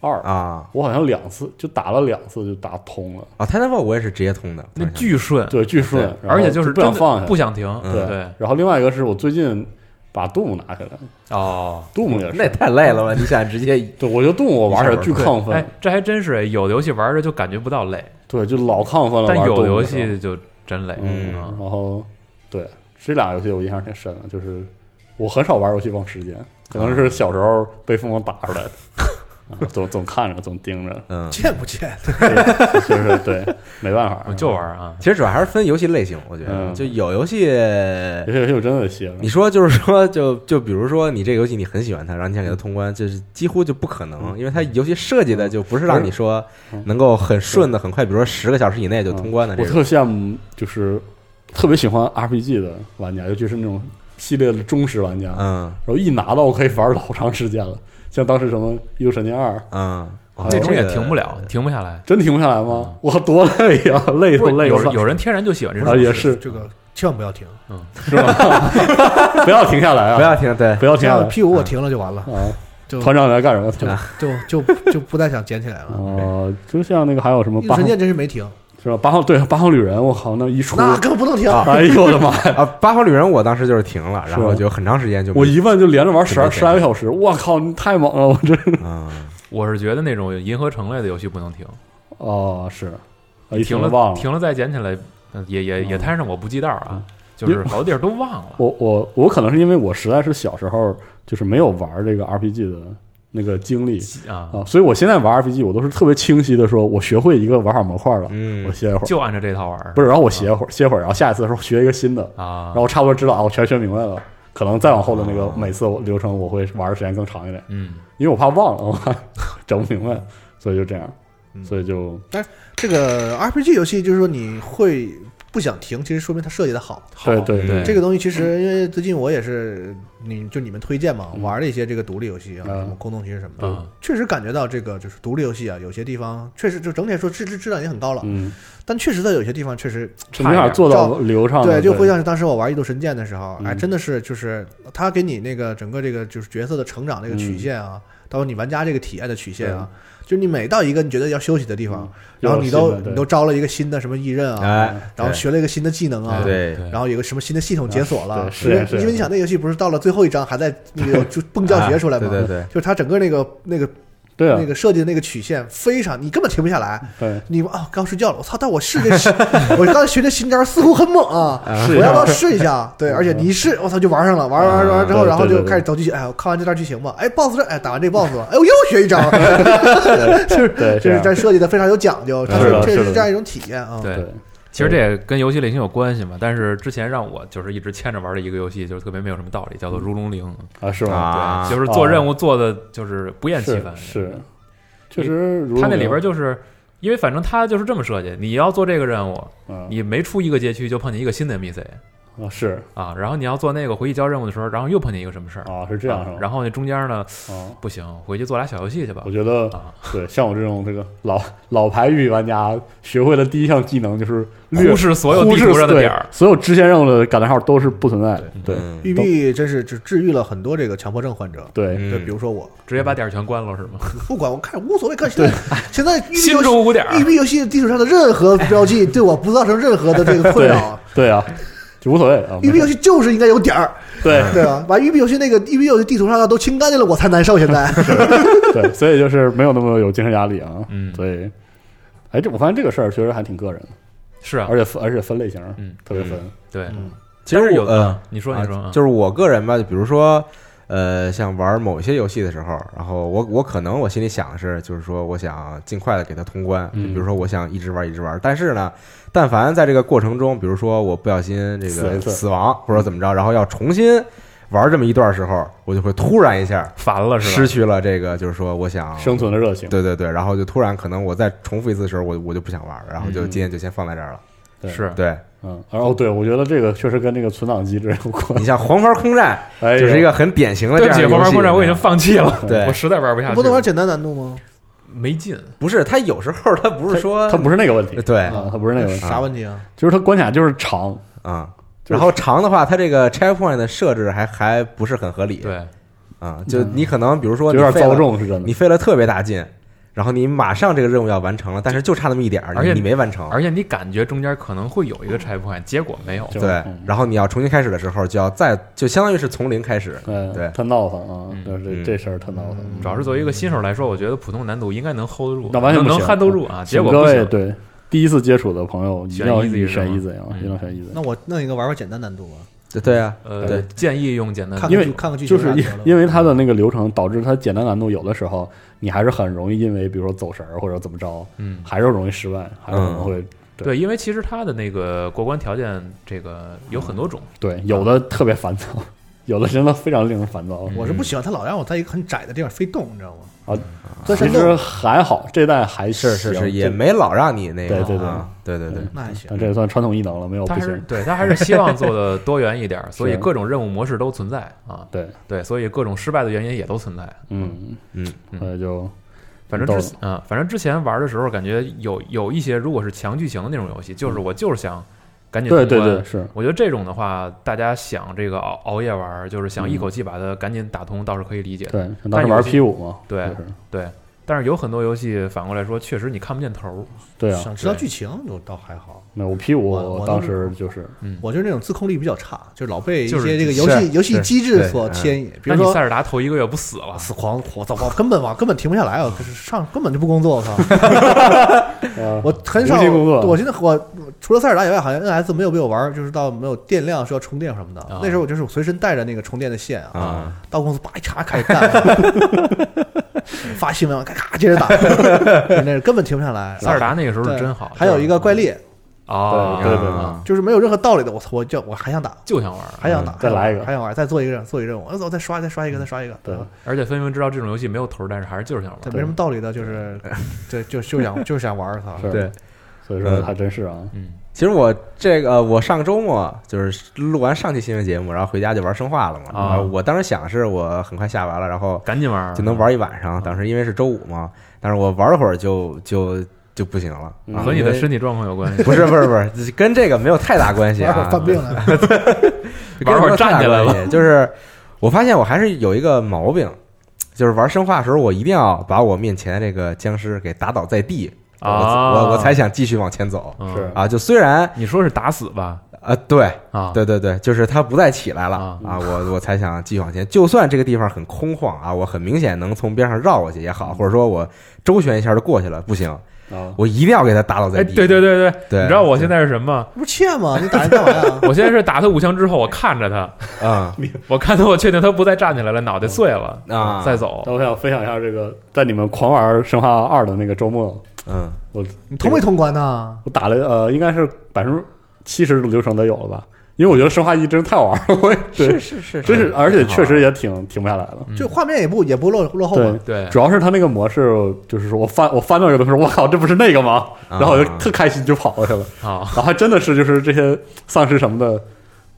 二》，啊。我好像两次就打了两次就打通了，啊，泰坦 l 我也是直接通的，那巨顺，对，巨顺，而且就是不想放下，不想停，嗯。对。对，然后另外一个是我最近把 Doom 拿下来。哦。，Doom 也那也，太累了吧？你想直接 对，我觉得 Doom 我玩起来巨亢奋。哎，，这还真是哎，有的游戏玩着就感觉不到累，对，就老亢奋了。但有的游戏就真累。嗯，啊然后对这俩游戏我印象挺深的，就是我很少玩游戏忘时间，可能是小时候被父母打出来的，啊总总看着，总盯着，嗯，见不见？就是对，没办法，我就玩啊，其实主要还是分游戏类型，我觉得嗯就有游戏。有些游戏我真的歇了。你说就是说，就就比如说你这个游戏你很喜欢它，然后你想给它通关，就是几乎就不可能，因为它游戏设计的就不是让你说嗯能够很顺的、很快，比如说十个小时以内就通关的这种。我特羡慕就是特别喜欢 RPG 的玩家，尤其是那种系列的忠实玩家，嗯然后一拿到我可以玩老长时间了。像当时什么《异度神剑二》，嗯，哦那种也停不了。停不下来。真停不下来吗？我多累呀，累都累死了。有人天然就喜欢这种啊，也是这个千万不要停，嗯是吧？不要停下来啊！不要停，对，不要停下来屁股我停了就完了，啊！就团长你在干什么？就就就就不再想捡起来了。哦，就像那个还有什么神剑真是没停，是吧？八号对八号旅人，我靠，那一出，那根本不能停。哎呦我的妈呀！啊，八号旅人我当时就是停了，然后就很长时间就我一问就连着玩十二十来个小时，我靠，你太猛了！我这嗯 我是觉得那种银河城类的游戏不能停，哦是，停了忘了。停了再捡起来，呃也也也嗯摊上我不记道啊嗯，就是好多地儿都忘了。我我我可能是因为我实在是小时候就是没有玩这个 RPG 的那个经历。啊，啊，所以我现在玩 RPG 我都是特别清晰的说，我学会一个玩法模块了，嗯。我歇一会儿，就按照这套玩儿。不是，然后我歇会儿歇会儿，然后下一次的时候学一个新的，啊。然，后差不多知道啊，我全学明白了。可能再往后的那个每次我流程我会玩的时间更长一点，嗯，因为我怕忘了，我怕整不明白，所以就这样，嗯。所以就但这个 RPG 游戏就是说你会不想停，其实说明它设计的好。对对对。这个东西其实因为最近我也是，你就你们推荐嘛，嗯玩了一些这个独立游戏啊，嗯。什么空洞骑士什么的，嗯。确实感觉到这个就是独立游戏啊，有些地方确实就整体来说质质质量也很高了，嗯，但确实在有些地方确实没法做到流畅，对，就会像是当时我玩《异度神剑》的时候，哎，嗯。真的是就是他给你那个整个这个就是角色的成长这个曲线啊，包括你玩家这个体验的曲线啊，就你每到一个你觉得要休息的地方，然后你都你都招了一个新的什么异刃啊，哎，然后学了一个新的技能啊，然后有个什么新的系统解锁了，是因为因为你想那游戏不是到了最最后一章还在那个就 蹦教学出来嘛，对对对，就是它整个那个那个对啊那，个设计的那个曲线非常，你根本停不下来。对，你啊，刚睡觉了，我操！但我试这，我刚才学这新招似乎很猛啊，我要不要试一下？对，而且你一试，我操，就玩上了，玩玩玩完之后，然后就开始走剧情。哎，我看完这段剧情吧，哎，boss 这，哎，打完这 boss 了，哎，我又学一招，就是对就是是这设计的非常有讲究，它是这是这样一种体验啊。对对，其实这也跟游戏类型有关系嘛。但是之前让我就是一直牵着玩的一个游戏，就是特别没有什么道理，叫做《如龙零》。啊，是吗？啊，对，就是做任务做的就是不厌其烦。是，确实，它那里边就是。因为反正它就是这么设计，你要做这个任务，嗯你没出一个街区就碰见一个新的 NPC 啊是。啊，然后你要做那个回去交任务的时候，然后又碰见一个什么事儿，啊是这样是吗？然后那中间呢，啊，不行，回去做俩小游戏去吧。我。觉得啊，对，像我这种这个老老牌育碧玩家，学会的第一项技能就是略忽视所有地图上的点儿，所有支线任务的感叹号都是不存在的。对。嗯。育碧真是只治愈了很多这个强迫症患者。对，嗯。对，比如说我，直接把点儿全关了是吗？不管我看无所谓，看 现在现在育碧心中无点儿。育碧游戏地图上的任何标记 对我不造成任何的这个困扰。对啊，就无所谓啊。育碧游戏就是应该有点儿，对对啊？把育碧游戏那个育碧游戏地图上的都清干净了，我才难受。现在 对，所以就是没有那么有精神压力啊。嗯所以，哎，这我发现这个事儿确实还挺个人的，是啊而，且分而且分类型，嗯，特别分。对。其实有我呃，你说你说啊，就是我个人吧，就比如说，呃，像玩某些游戏的时候，然后我我可能我心里想的是，就是说我想尽快的给它通关，比如说我想一直玩一直玩，但是呢，但凡在这个过程中，比如说我不小心这个死亡或者怎么着，然后要重新玩这么一段时候，我就会突然一下烦了是吧？失去了这个，就是说我想生存的热情，对对对，然后就突然可能我再重复一次的时候，我我就不想玩了，然后就嗯。今天就先放在这儿了。对。是。对嗯，然后对我觉得这个确实跟这个存档机制有关你。像黄牌空战，哎，就是一个很典型的这样的游戏。黄牌空战我已经放弃了，对 我实在玩不下去，不能玩简单难度吗？没劲。不是，它有时候它不是说它不是那个问题，对啊，它不是那个问题，啥问题啊？就是它关卡就是长，啊。就是然后长的话，它这个 checkpoint 的设置还还不是很合理。对，啊，就你可能比如说有点你费了遭，重，是真的你。费了特别大劲，然后你马上这个任务要完成了，但是就差那么一点儿，而且你你没完成。而且你感觉中间可能会有一个拆破，结果没有。对嗯，然后你要重新开始的时候，就要再就相当于是从零开始。对对特闹腾啊，嗯就是嗯这这事儿特闹腾。主要是作为一个新手来说，我觉得普通难度应该能 hold 得住，那完全能能撼得住啊。结请各果不对第一次接触的朋友一定要选 easy 啊，嗯一定要选 easy。那我弄一个玩玩简单难度吧，对对啊，呃对，建议用简单因为看个剧就是因因为它的那个流程导致它简单难度有的时候你还是很容易因为比如说走神儿或者怎么着，嗯，还是容易失败，还是可能会对。对，因为其实它的那个过关条件，这个有很多种。对有的特别烦躁，有的真的非常令人烦躁。嗯我是不喜欢他老让我在一个很窄的地方飞动，你知道吗？啊，钻其实还好，这代还是是是，也没老让你那个。对对对啊对对对，那还行但。这也算传统异能了，没有不行。对，他还是希望做的多元一点，所以各种任务模式都存在啊。对，对，所以各种失败的原因也都存在。嗯嗯，所以就反正之啊，反正之前玩的时候，感觉有有一些如果是强剧情的那种游戏，就是我就是想赶紧对通关对对是，我觉得这种的话，大家想这个熬熬夜玩，就是想一口气把它赶紧打通，倒是可以理解的。对，当时玩 P 五嘛，对就是。对，但是有很多游戏反过来说，确实你看不见头儿。对啊，想知道剧情就倒还好，那我 P 五我我当时就是嗯我就是那种自控力比较差，就是老被一些这个游戏游戏机制所牵引，比如说塞尔达头一个月不死了？死狂我操，我根本往根本停不下来，啊就是上根本就不工作，我操！呃我很少，我现在我除了塞尔达以外，好像 NS 没有被我玩，就是到没有电量需要充电什么的。啊那时候我就是随身带着那个充电的线啊，啊，到公司叭一插开始干，发新闻咔咔接着打，那是根本停不下来。塞尔达那个时候是真好。还有一个怪力，哦，对对对啊就是没有任何道理的，我操，我就我还想打，就想玩。还想打，再来一个还想玩，再做一个任做一个任务，我走再刷再刷一个再刷一个，对而且分明知道这种游戏没有头，但是还是就是想玩。没什么道理的，就是 对，就就想就是想玩，操，是对。所以说还真是啊，嗯，其实我这个我上周末就是录完上期新闻节目，然后回家就玩生化了嘛。啊然后我当时想是我很快下完了，然后赶紧玩，就能玩一晚上。当时因为是周五嘛，但是我玩了会儿就就就不行了。嗯啊和你的身体状况有关系。不是不是不是，跟这个没有太大关系啊。犯病了，玩会儿 站起来了了，就是我发现我还是有一个毛病，就是玩生化的时候，我一定要把我面前这个僵尸给打倒在地，我啊我我才想继续往前走嗯是啊。就虽然你说是打死吧？啊，对啊，对对对，就是他不再起来了啊啊，我我才想继续往前。就算这个地方很空旷啊，我很明显能从边上绕过去也好，或者说我周旋一下就过去了，不行，啊，我一定要给他打倒在哎，地。对对对对，对你知道我现在是什么吗？不是欠吗？你打他干嘛呀？我现在是打他五枪之后，我看着他，啊我看他，我确定他不再站起来了，脑袋碎了啊再走。那我想分享一下这个，在你们狂玩《生化二》的那个周末，嗯你通没通关呢？我打了呃，应该是百分之七十的流程都有了吧？因为我觉得《生化一》真是太好玩了，我也是，是是真是，而且确实也挺停不下来的。嗯就画面也不也不落落后对嘛。，对，主要是它那个模式，就是说我翻我翻到一个的时候，我靠，这不是那个吗？啊然后我就特开心就跑过去了。啊，然后还真的是就是这些丧尸什么的，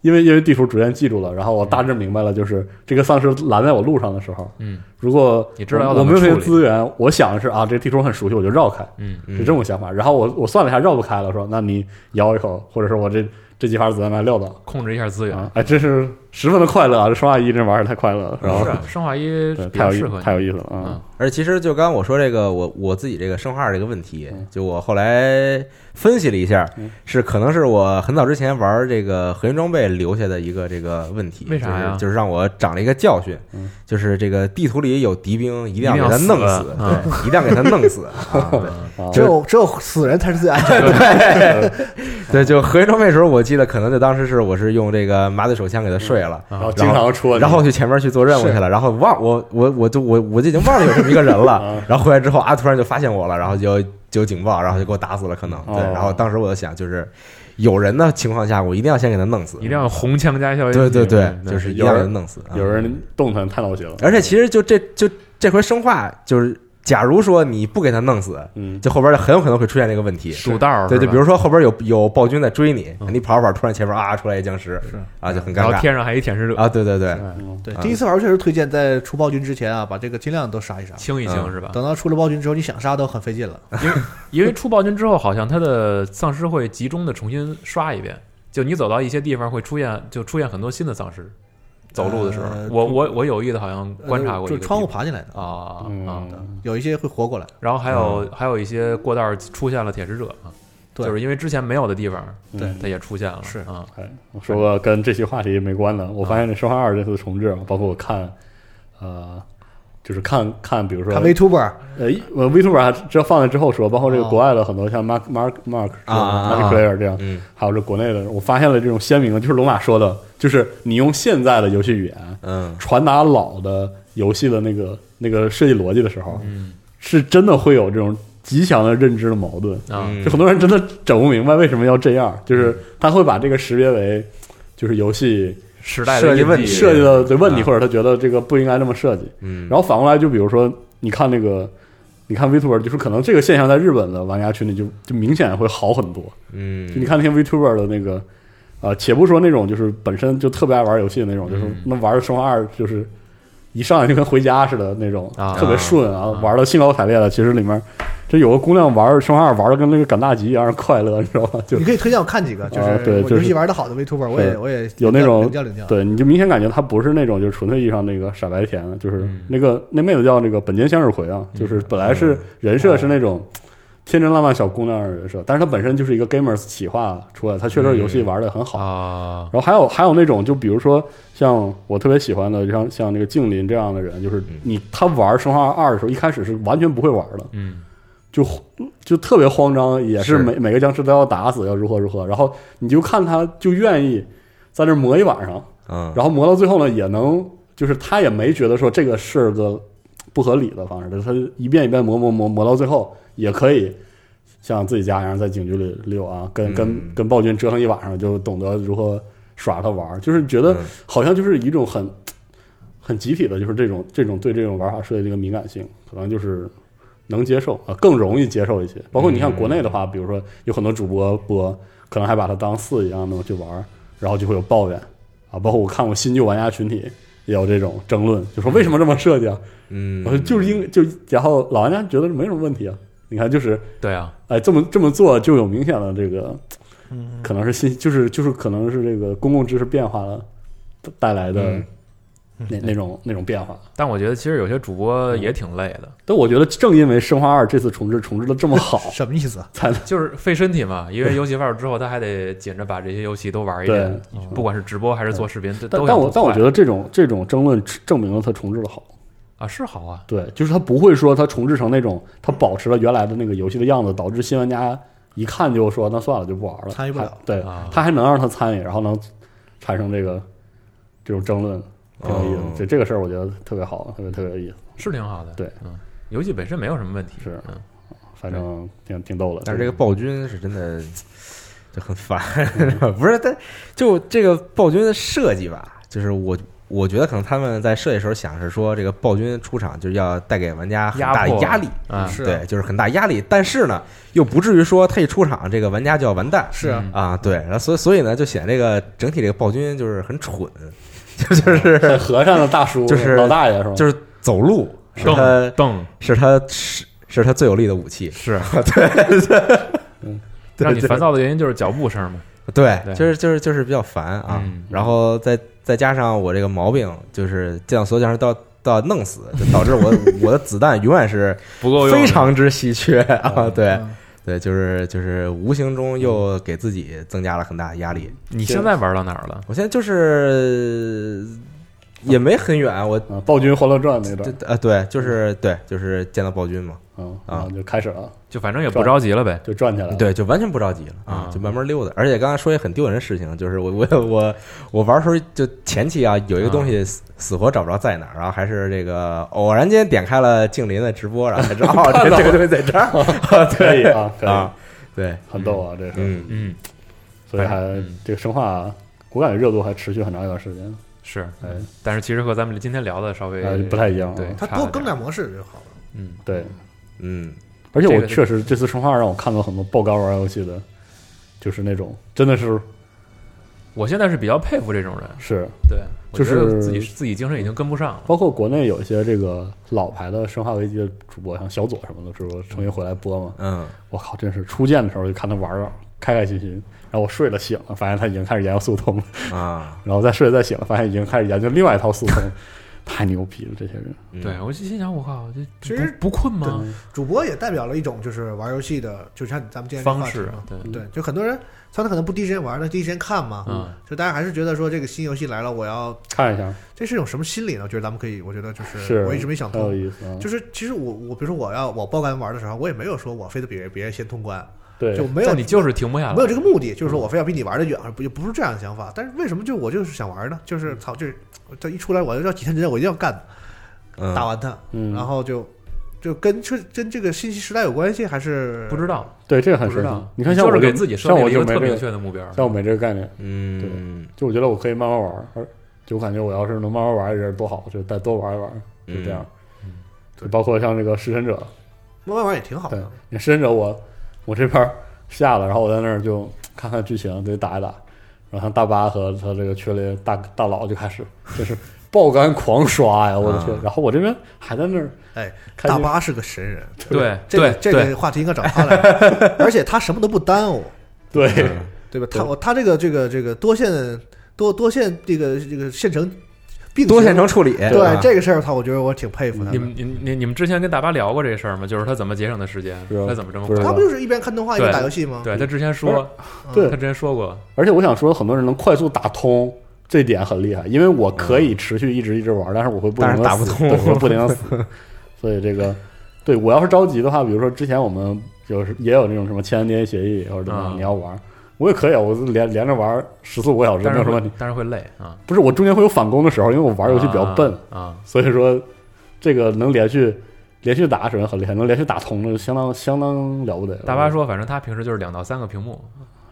因为因为地图逐渐记住了，然后我大致明白了，就是这个丧尸拦在我路上的时候，嗯。如果你知道要我我没有这些资源，我想的是啊，这地图很熟悉，我就绕开，嗯嗯。是这种想法。然后我我算了一下，绕不开了，说那你咬一口，或者是我这这几发子弹把它撂倒控制一下资源。啊，哎，真是十分的快乐啊！这生化一这玩意儿太快乐了，然后是啊生化一太有意较适合你太有意思了嗯啊！而其实就刚刚我说这个，我我自己这个生化二这个问题嗯，就我后来分析了一下嗯，是可能是我很早之前玩这个核心装备留下的一个这个问题。为啥呀就是就是让我长了一个教训嗯，就是这个地图里有敌兵，一定要给他弄死对，一定要给他弄死啊！对啊只有只有死人才是最安全的。对，就核心装备的时候，我记得可能就当时是我是用这个麻醉手枪给他睡了。然后经常出问题，然后去前面去做任务去了，然后忘我我我就我我就已经忘了有这么一个人了。啊，然后回来之后啊，突然就发现我了，然后就就有警报，然后就给我打死了，可能。对，哦然后当时我就想，就是有人的情况下，我一定要先给他弄死，一定要红枪加消音器。对对对，嗯就是一定要给他弄死。啊。有人动弹太闹心了，而且其实就这就这回生化就是，假如说你不给他弄死，嗯，就后边很有可能会出现这个问题。堵道儿对，是吧就比如说后边有有暴君在追你，嗯你跑着跑着，突然前面啊出来一僵尸，是啊就很尴尬然后天上还一舔食者，啊！对对对，嗯对啊，第一次玩确实推荐在出暴君之前啊，把这个尽量都杀一杀。清一清嗯是吧？等到出了暴君之后，你想杀都很费劲了。因为因为出暴君之后，好像他的丧尸会集中的重新刷一遍。就你走到一些地方会出现，就出现很多新的丧尸。走路的时候，呃我我我有意的好像观察过就窗户爬进来的，啊啊，嗯，有一些会活过来。然后还有还有一些过道出现了铁食者啊，对。就是因为之前没有的地方，对。嗯它也出现了，是。啊，哎，我说个跟这期话题没关的，我发现这《生化二》这次重置啊，包括我看，呃，就是看看，比如说看 VTuber，呃，VTuber 还这放在之后说，包括这个哦。国外的很多像 Mark Mark Mark 啊啊啊。Mark Player 这样，嗯。还有这国内的，我发现了这种鲜明的，就是龙马说的，就是你用现在的游戏语言嗯。传达老的游戏的那个那个设计逻辑的时候，嗯。是真的会有这种极强的认知的矛盾。啊，嗯。就很多人真的整不明白为什么要这样，就是他会把这个识别为就是游戏时代的设计问题设计的对问题，啊或者他觉得这个不应该这么设计。嗯，然后反过来，就比如说，你看那个，你看 VTuber，就是可能这个现象在日本的玩家群里就就明显会好很多。嗯，就你看那些 VTuber 的那个，呃，且不说那种就是本身就特别爱玩游戏的那种，就是嗯那玩生化二就是一上来就跟回家似的那种，啊特别顺啊，啊玩的兴高采烈的。其实里面这有个姑娘玩生化二玩的跟那个赶大集一样快乐，你知道吗？就你可以推荐我看几个，就啊是我对就是游戏玩的好的 VTuber，我也我也有那种。对，你就明显感觉她不是那种就是纯粹意义上那个傻白甜，就是嗯那个那妹子叫那个本间向日葵啊，就是本来是人设是那种天真烂漫小姑娘的人设，但是她本身就是一个 gamers 企划出来，她确实游戏玩的很好。啊，然后还有还有那种，就比如说像我特别喜欢的，像像那个静林这样的人，就是你他玩生化二的时候，一开始是完全不会玩的，嗯。就就特别慌张，也是是。每每个僵尸都要打死，要如何如何。然后你就看他就愿意在那磨一晚上，嗯，然后磨到最后呢，也能就是他也没觉得说这个是个不合理的方式，他一遍一遍磨磨磨磨到最后，也可以像自己家一样在警局里溜啊，跟跟嗯跟暴君折腾一晚上，就懂得如何耍他玩儿，就是觉得嗯好像就是一种很很集体的，就是这种这种对这种玩法设计的一个敏感性，可能就是能接受啊，更容易接受一些。包括你像国内的话，比如说有很多主播播，可能还把它当四一样的去玩儿，然后就会有抱怨啊。包括我看过新旧玩家群体也有这种争论，就说为什么这么设计啊？嗯我说就是因就然后老玩家觉得没什么问题啊。你看，就是对啊，哎，这么这么做就有明显的这个，可能是信，就是就是可能是这个公共知识变化了带来的嗯。那那种那种变化。但我觉得其实有些主播也挺累的，但我觉得正因为《生化二》这次重置重置的这么好，什么意思啊？才能 就是费身体嘛，因为游戏发售之后，他还得紧着把这些游戏都玩一遍，不管是直播还是做视频，都但但我但我觉得得这种这种争论证明了它重置的好。啊是好啊，对，就是它不会说它重置成那种它保持了原来的那个游戏的样子，导致新玩家一看就说那算了就不玩了，参与不了还对啊，他还能让他参与，然后能产生这个这种争论，挺有意思哦。这这个事儿我觉得特别好，特别特别有意思。是挺好的。对，嗯，游戏本身没有什么问题。是嗯，反正挺挺逗的。但是这个暴君是真的就很烦，不是？但就这个暴君的设计吧，就是我我觉得可能他们在设计时候想是说，这个暴君出场就是要带给玩家很大的迫压力，啊，是。对，就是很大压力。但是呢，又不至于说他一出场，这个玩家就要完蛋。是。啊，对，然后所以所以呢，就显这个整体这个暴君就是很蠢，就 就是 和尚的大叔，就是老大爷是吧？就是走路是他蹬蹬是他是是他最有力的武器，是。嗯。让你烦躁的原因就是脚步声嘛。对，就是就是就是比较烦啊，嗯。然后再再加上我这个毛病，就是见到所有僵尸都要都要弄死，就导致我 我的子弹永远是不够用，非常之稀缺啊，对嗯对，就是就是无形中又给自己增加了很大的压力。你现在玩到哪儿了？我现在就是也没很远，我啊，暴君欢乐传那段，对呃对，就是对，就是见到暴君嘛，嗯啊。就开始了，就反正也不着急了呗。就转起来了。对，就完全不着急了啊，啊。就慢慢溜达。而且刚才说一个很丢人的事情，就是我我我我玩的时候就前期啊，有一个东西死死活找不着在哪儿，然后还是这个偶然间点开了静林的直播，然后才知道 哦，这这个东西在这儿。可以啊，可以。啊，对，很逗啊，这是，嗯，嗯，所以还嗯。这个生化，我感觉热度还持续很长一段时间，是，哎，但是其实和咱们今天聊的稍微呃不太一样啊对，它多更改模式就好了。嗯，对。嗯，而且我确实这次生化让我看到很多爆肝玩游戏的，就是那种真的是我现在是比较佩服这种人，是，对，就是自己自己精神已经跟不上了。包括国内有一些这个老牌的生化危机的主播，像小左什么的，是不是重新回来播嘛？嗯，我靠，真是初见的时候就看他玩玩，开开心心，然后我睡了醒了，发现他已经开始研究速通了，啊，然后再睡了再醒了，发现已经开始研究另外一套速通，太牛逼了，这些人。嗯对，我就心想，我靠，这其实不不困吗？主播也代表了一种就是玩游戏的，就像咱们今天这个方式对，对，就很多人他可能不第一时间玩，他第一时间看嘛，嗯，就大家还是觉得说这个新游戏来了，我要看一下，这是一种什么心理呢？我觉得咱们可以，我觉得就是是我一直没想通。意思啊。就是其实我我比如说我要我爆肝玩的时候，我也没有说我非得比别人先通关，对，就没有你就是停不下来，没有这个目的，就是说我非要比你玩的远，不也不是这样的想法。但是为什么就我就是想玩呢？就是操，就是这一出来我就要几天之内我一定要干嗯打完它，嗯，然后就就跟这跟这个信息时代有关系，还是不知道，对这个很神奇不知道。。你看，像我就就是给自己设像定一个特明，确的目标。像我没这个概念，嗯，对就我觉得我可以慢慢玩，而就我感觉我要是能慢慢玩一阵多好，就再多玩一玩，就这样。嗯就包括像这个弑神者，慢慢玩也挺好的。，你弑神者我我这边下了，然后我在那儿就看看剧情，得打一打，然后像大巴和他这个群里大大佬就开始就是爆肝狂刷呀，我的天啊！然后我这边还在那儿哎，大巴是个神人，对这个对对这个话题应该找他来，而且他什么都不耽误，对对吧？他我他这个这个这个多线多多线这个这个线程并多线程处理，对啊这个事儿，他我觉得我挺佩服他的。你们你你你们之前跟大巴聊过这事儿吗？就是他怎么节省的时间他怎么这么快？他不就是一边看动画一边打游戏吗？对他之前说，对他之前说过，而且我想说，很多人能快速打通。这点很厉害，因为我可以持续一直一直玩，但是我会不停的打不通我会不停的死，所以这个对我要是着急的话，比如说之前我们有时也有那种什么签 NDA 协议或者怎么样，嗯你要玩，我也可以啊，我连连着玩十四五个小时但是会没有什么问题。但是会累啊。不是我中间会有返工的时候，因为我玩游戏比较笨，啊，所以说这个能连续连续打首先很厉害，能连续打通了相当相当了不得。大巴说，反正他平时就是两到三个屏幕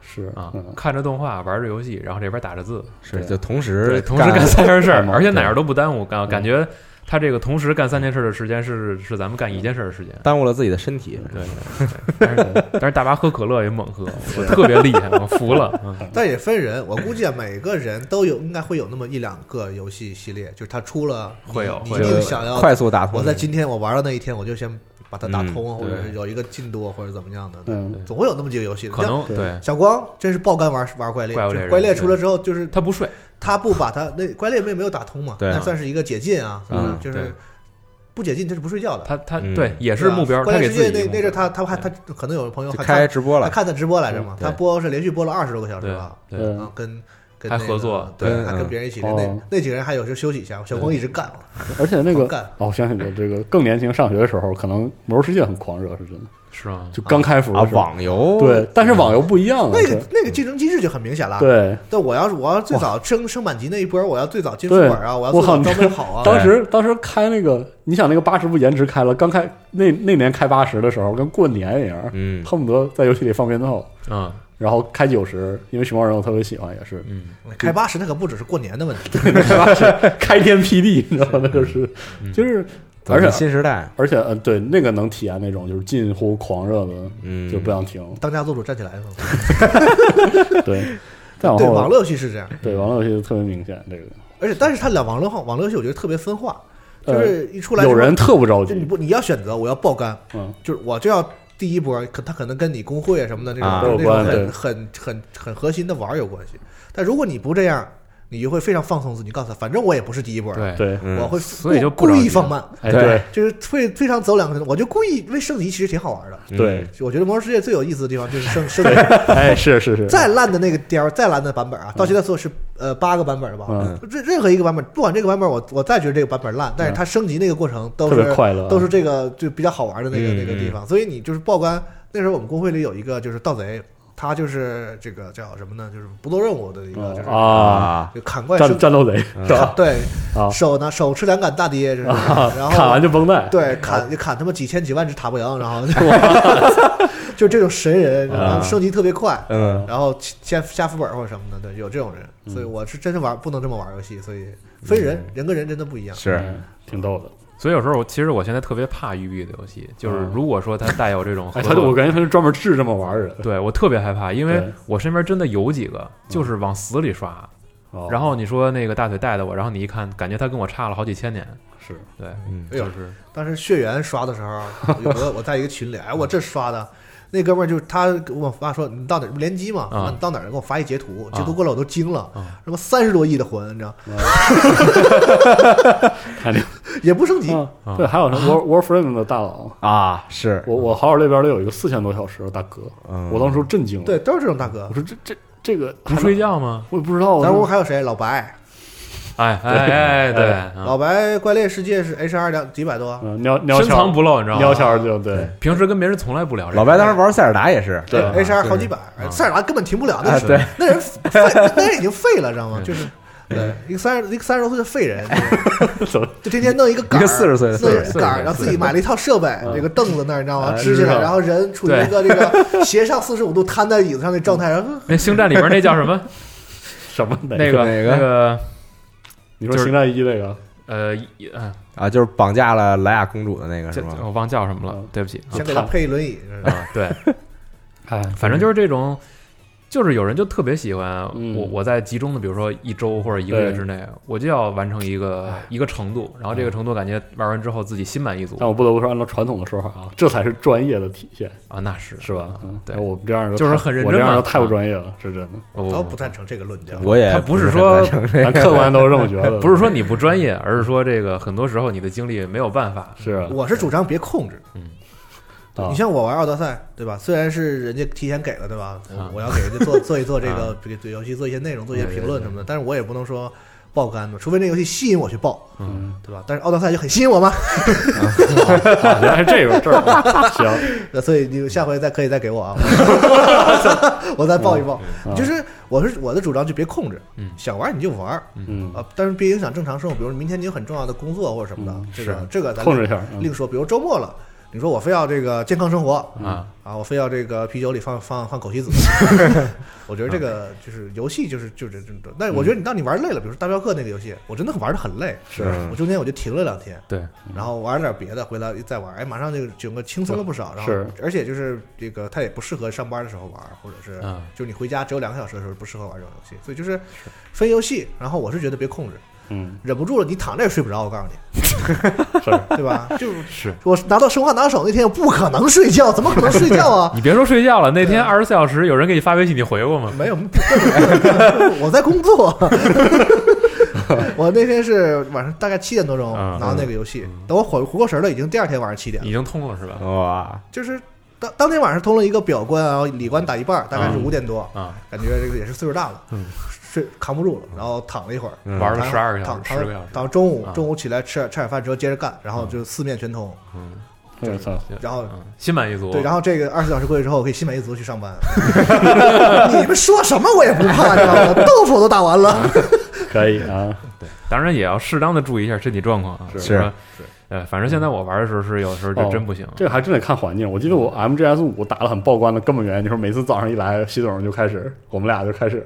是啊嗯，看着动画，玩着游戏，然后这边打着字，是就同，时同时干三件事儿，而且哪样都不耽误，感嗯感觉他这个同时干三件事的时间是是咱们干一件事的时间。耽误了自己的身体。对，对但是 但是大巴喝可乐也猛喝，我特别厉害，我服了。嗯但也分人，我估计啊，每个人都有应该会有那么一两个游戏系列，就是他出了会有会有定想要快速打通。我在今天我玩的那一天，我就先把它打嗯通，或者是有一个进度，或者怎么样的。嗯，总会有那么几个游戏的。可能对对。小光真是爆肝玩玩怪猎，怪猎出来之后，就是他不睡，他不把他那怪猎没没有打通嘛，对。那算是一个解禁啊，就是不解禁他是不睡觉的。他他嗯。对也是目标，他关给自己键世界那那阵他他还他可能有朋友还看开直播了，他看的直播来着嘛，他播是连续播了二十多个小时对吧，对嗯啊，跟跟还那个合作对，嗯还跟别人一起那那几个人还有时候休息一下，小光一直干，而且那个干哦，我想起了这个更年轻上学的时候，可能魔兽世界很狂热，是真的，是啊？就刚开服啊。网游对，但是网游不一样啊，那个那个竞争机制就很明显了。，对，但我要是我要最早升升满级那一波，我要最早进副本啊，我要我靠最早装备好啊，当时当时开那个，你想那个八十不延迟开了，刚开那那年开八十的时候，跟过年一样，嗯，恨不得在游戏里放鞭炮，嗯然后开九十，因为熊猫人我特别喜欢，也是。嗯，开八十那可不只是过年的问题，开八十开天辟地，你知道吗？那 个是就是，而且新时代，而且呃，对那个能体验那种就是近乎狂热的，嗯，就不想停。当家做主站起来是吧？对，再往对，后网络游戏是这样，对网络游戏就特别明显，这个。而且但是它俩网络化网络游戏我觉得特别分化，就是一出来有人特不着急，就你不你要选择，我要爆肝，嗯，就是我就要第一波，可他可能跟你工会啊什么的那种、啊那种很很很很核心的玩儿有关系。但如果你不这样，你就会非常放松自己，告诉他，反正我也不是第一波，对，对，嗯我会所以就故意放慢，对哎对就是会非常走两个，我就故意因为升级其实挺好玩的。嗯。对，我觉得《魔兽世界》最有意思的地方就是升 升级，哎是是是，再烂的那个雕，再烂的版本啊，到现在做是呃八个版本吧，嗯任任何一个版本，不管这个版本我我再觉得这个版本烂，但是它升级那个过程都特是别快乐啊都是这个就比较好玩的那个嗯那个地方，所以你就是报关那时候我们工会里有一个就是盗贼，他就是这个叫什么呢？就是不做任务的一个，就是啊，啊，就砍怪升战战斗贼是吧？对。啊。手呢手持两杆大爹，就是。啊然后砍完就绷带，对，砍就砍他妈几千几万只塔不羊，然后 就。这种神人，然后升级特别快，嗯。然后下下副本或者什么的，对，有这种人，所以我是真是玩不能这么玩游戏，所以分人，人跟人真的不一样。是。嗯。挺逗的。所以有时候我其实我现在特别怕育碧的游戏，就是嗯。如果说它带有这种哎，他就我，感觉他是专门治这么玩儿的人，对我特别害怕，因为我身边真的有几个就是往死里刷，哦。然后你说那个大腿带的我，然后你一看，感觉他跟我差了好几千年，是。对，嗯。就是当时血缘刷的时候，有我我在一个群里，哎，我这刷的。那哥们儿就他给我发说你到哪儿联机嘛？啊。你到哪儿给我发一截图，啊截图过来我都惊了，啊。什么三十多亿的魂，你知道，肯定 也不升级，对，还有那 War Warframe 的大佬，啊，是，我我好友那边里有一个四千多小时的大哥，嗯。我当时震惊了，对，，都是这种大哥。我。说这这这个不睡，觉吗？我也不知道，我咱屋还有谁？老白，哎哎哎，对，老白怪猎世界是 H R 两几百多，嗯鸟鸟深藏不露，你知道鸟吗？桥就对，平时跟别人从来不聊。老白当时玩塞尔达也是，对 H R 好几百，塞尔达根本停不了，那是那人废，那人已经废了，知道吗？就是对。一个三十一个三十多岁的废人，就天天弄一个杆儿，一个40岁的弄一个杆儿，然后自己买了一套设备，嗯这个凳子那儿，你知道吗？啊支起来，然后人处于一个这个 斜上四十五度瘫在椅子上那状态，然后 那星战里边那叫什么？什么那个哪个？那个你说星战一那个？呃，啊，就是绑架了莱雅公主的那个是这吗？我忘叫什么了嗯，对不起。先给他配一轮椅，啊，对，哎，反正就是这种，就是有人就特别喜欢嗯。我，我在集中的，比如说一周或者一个月之内，我就要完成一个一个程度，然后这个程度感觉玩完之后自己心满意足。但我不得不说，按照传统的说法啊，这才是专业的体现，啊，那是。是吧？嗯，对。哎我们这样就是很认真嘛我这样就太不专业了，是真的。我我不赞成这个论调。我也他不是是说 客观都是这么觉得，不是说你不专业，而是说这个很多时候你的精力没有办法。是啊。我是主张别控制。啊你像我玩奥德赛，对吧？虽然是人家提前给了，对吧？我啊我要给人家做 做一做这个给对游戏做一些内容，做一些对对对评论什么的，但是我也不能说爆肝嘛，除非那游戏吸引我去爆，嗯，对吧？但是奥德赛就很吸引我嘛，啊原来是这个这儿啊，行，那所以你下回再可以再给我啊，我再爆一爆。嗯就是我是我的主张就别控制，嗯想玩你就玩嗯，啊，但是别影响正常生活。比如明天你有很重要的工作或者什么的嗯，这个这个咱控制一下，嗯另说。比如周末了，你说我非要这个健康生活，啊，啊，我非要这个啤酒里放放放枸杞子，我觉得这个就是游戏就是就是这种。但是我觉得你当你玩累了，比如说大镖客那个游戏，我真的玩的很累，是。我中间我就停了两天，对，然后玩了点别的，回来再玩，哎，马上就整个轻松了不少。然后是。而且就是这个它也不适合上班的时候玩，或者是嗯就是你回家只有两个小时的时候不适合玩这种游戏，所以就是分游戏。然后我是觉得别控制。嗯，忍不住了，你躺着也睡不着。我告诉你，是对吧？就是是我拿到生化拿手那天，我不可能睡觉，怎么可能睡觉啊？你别说睡觉了，那天二十四小时有人给你发微信，你回过吗？没有，我在工作。我那天是晚上大概七点多钟嗯拿到那个游戏，等我回回过神了，已经第二天晚上七点了。已经通了是吧？哇，就是当当天晚上通了一个表关，然后里关打一半，大概是嗯五点多，啊，感觉这个也是岁数大了，嗯睡扛不住了，然后躺了一会儿，嗯玩了十二个小时，躺躺十个小时。躺到中午啊，中午起来吃吃点饭之后接着干，然后就四面全通。嗯，我操，然后嗯心满意足。对，然后这个二十四小时过去之后，我可以心满意足去上班。你们说什么我也不怕，你知道吗？豆腐我都打完了。可以啊，对，当然也要适当的注意一下身体状况啊。是是吧呃，反正现在我玩的时候是有时候就真不行。这个还真得看环境。我记得我 MGS 五打的很爆关的根本原因就是每次早上一来，习总就开始，我们俩就开始，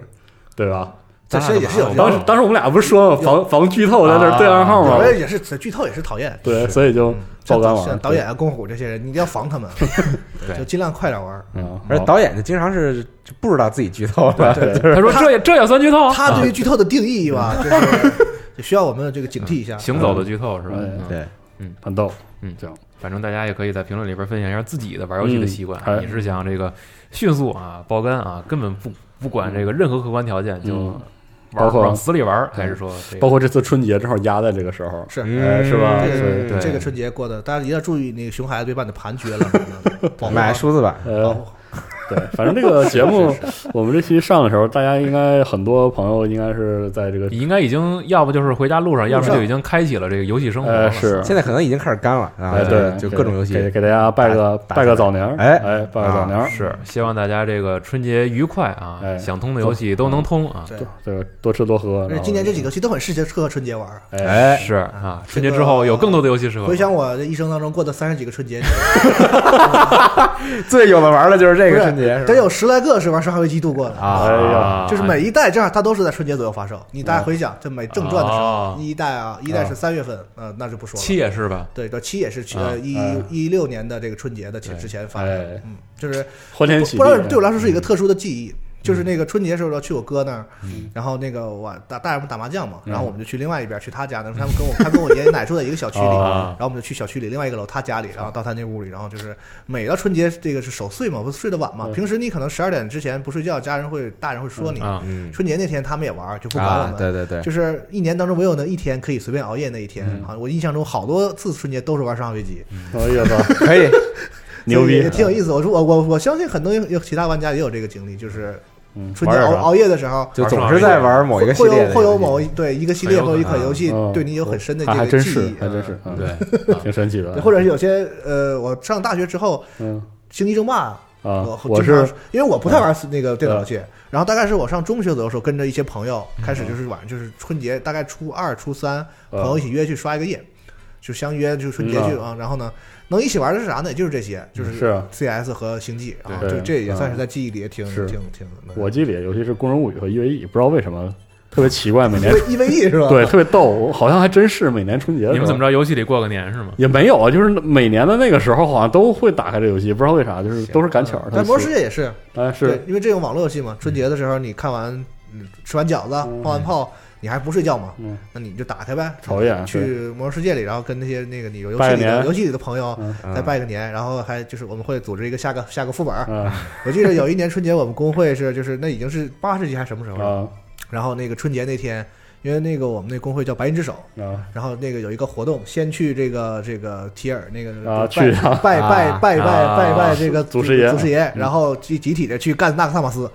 对吧？这其实也是有当时当时我们俩不是说吗？防防剧透在那儿对暗号吗我？也是剧透也是讨厌。对，所以就爆肝玩像导演啊、公虎这些人，你一定要防他们，对就尽量快点玩。嗯，而导演就经常是就不知道自己剧透了，对 他说这也这也算剧透？他对于剧透的定义吧，就是就 需要我们这个警惕一下。行走的剧透是吧？对嗯，很逗，嗯这样反正大家也可以在评论里边分享一下自己的玩游戏的习惯。你是想这个迅速啊爆肝啊，根本不不管这个任何客观条件就包括往死里玩，还是说包括这次春节正好压在这个时候，是。是吧？对对对个这个春节过的，大家一定要注意，那个熊孩子别把你的盘撅了，买数字版，保呃护，好对，反正这个 节目我们这期上的时候，大家应该很多朋友应该是在这个应该已经要不就是回家路上，要不就已经开启了这个游戏生活是现在可能已经开始干了啊，哎对，就各种游戏给给大家拜个拜个早年儿，哎哎，拜个早年儿，是希望大家这个春节愉快啊，哎想通的游戏都能通啊。对，这个多吃多喝。今年这几个游戏都很适合春节玩。哎，哎，是啊，春节之后有更多的游戏适合。回想我这一生当中过的三十几个春节，最有的玩的就是这个春节，是吧得有十来个是玩《生化危机》度过的。啊，哎呀，就是每一代这样，它都是在春节左右发售。你大家回想，这每正传的时哦候，一代啊，一代是三月份，呃，那就不说了。七也是吧？对，这七也是呃一哎一六年的这个春节的前之前发的哎，嗯，就是欢天喜地，不不知道对我来说是一个特殊的记忆。就是那个春节时候要去我哥那儿，嗯。然后那个我大大人们打麻将嘛，嗯。然后我们就去另外一边去他家那，他们跟我他跟我爷爷奶奶住在一个小区里，啊。然后我们就去小区里另外一个楼他家里，然后到他那屋里，然后就是每到春节这个是守岁嘛，不是睡得晚嘛，嗯。平时你可能十二点之前不睡觉，家人会大人会说你，春节那天他们也玩，就不管我啊，们，对对对，就是一年当中唯有那一天可以随便熬夜那一天嗯。啊！我印象中好多次春节都是玩《生化危机》，哎呀操，可以，牛逼，也挺有意思。我说我我我相信很多有其他玩家也有这个经历，就是嗯，春节熬熬夜的时候，就总是在玩某一个系会列会，有会有某一对一个系列或一款游戏嗯对你有很深的这还还真是个记忆，，还真是，嗯对，挺神奇的对，，或者是有些呃，我上大学之后，嗯《星际争霸》啊，我是因为我不太玩那个电脑游戏，然后大概是我上中学左右的时候，跟着一些朋友开始就是晚上就是春节，大概初二、初三，朋友一起约去刷一个夜，就相约就春节去啊，然后呢，能一起玩的是啥呢？也就是这些，就是 CS 和星际，然后就这也算是在记忆里也挺挺挺。我记忆里，尤其是《工人物语》和 EVE，不知道为什么特别奇怪，每年一 v 一 v e 是吧？对特别逗，好像还真是每年春节你们怎么着？游戏里过个年是吗？也没有啊，就是每年的那个时候，好像都会打开这游戏，不知道为啥，就是都是赶巧儿。但魔兽世界也是，哎对是，因为这种网络游戏嘛，春节的时候你看完，嗯吃完饺子，嗯放完炮，你还不睡觉吗？嗯。那你就打开呗，瞅一眼去魔兽世界里，然后跟那些那个你游戏里的游戏里的朋友嗯。再拜个年，然后还就是我们会组织一个下个下个副本我记得有一年春节我们工会是就是那已经是八十级还是什么时候了？啊然后那个春节那天，因为那个我们那工会叫白银之手，啊。然后那个有一个活动，先去这个这个提尔那个拜啊去啊。拜拜啊。拜拜啊。拜拜这个祖师爷祖师爷，然后集集体的去干纳克萨马斯，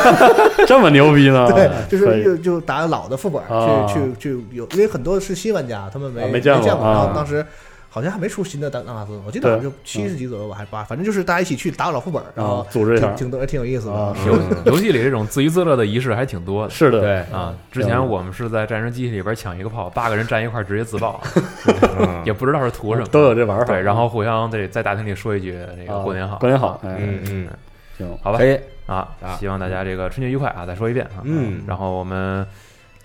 这么牛逼呢？对，就是就就打老的副本啊去去去有，因为很多是新玩家，他们没啊没见过，然啊。后当时。好像还没出新的纳克萨斯，我记得好像就七十级左右吧，还是八，反正就是大家一起去打老副本，然后啊组织一下。挺挺多挺有意思的。啊。游游戏里这种自娱自乐的仪式还挺多的。是的，对，啊，之前我们是在战争机器里边抢一个炮，八个人站一块儿直接自爆，嗯。也不知道是图什么，都有这玩法。对，然后互相得在大厅里说一句那个啊过年好，过年好，哎，嗯嗯，行，好吧。可以，啊啊，希望大家这个春节愉快啊！再说一遍啊，嗯然后我们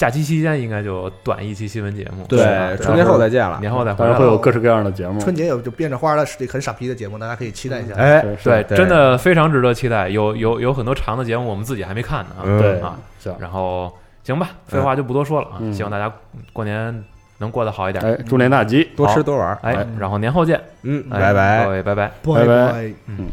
假期期间应该就短一期新闻节目，对啊，春节后再见了，年后再回来会有各式各样的节目。春节有就变着花的很傻逼的节目，大家可以期待一下。哎，对，真的非常值得期待，有有有很多长的节目我们自己还没看呢啊，嗯对啊，行，然后行吧，废话就不多说了啊，嗯希望大家过年能过得好一点。哎，猪年大吉，多吃多玩儿。哎，然后年后见，嗯，哎拜拜各。位拜拜。拜拜拜。嗯。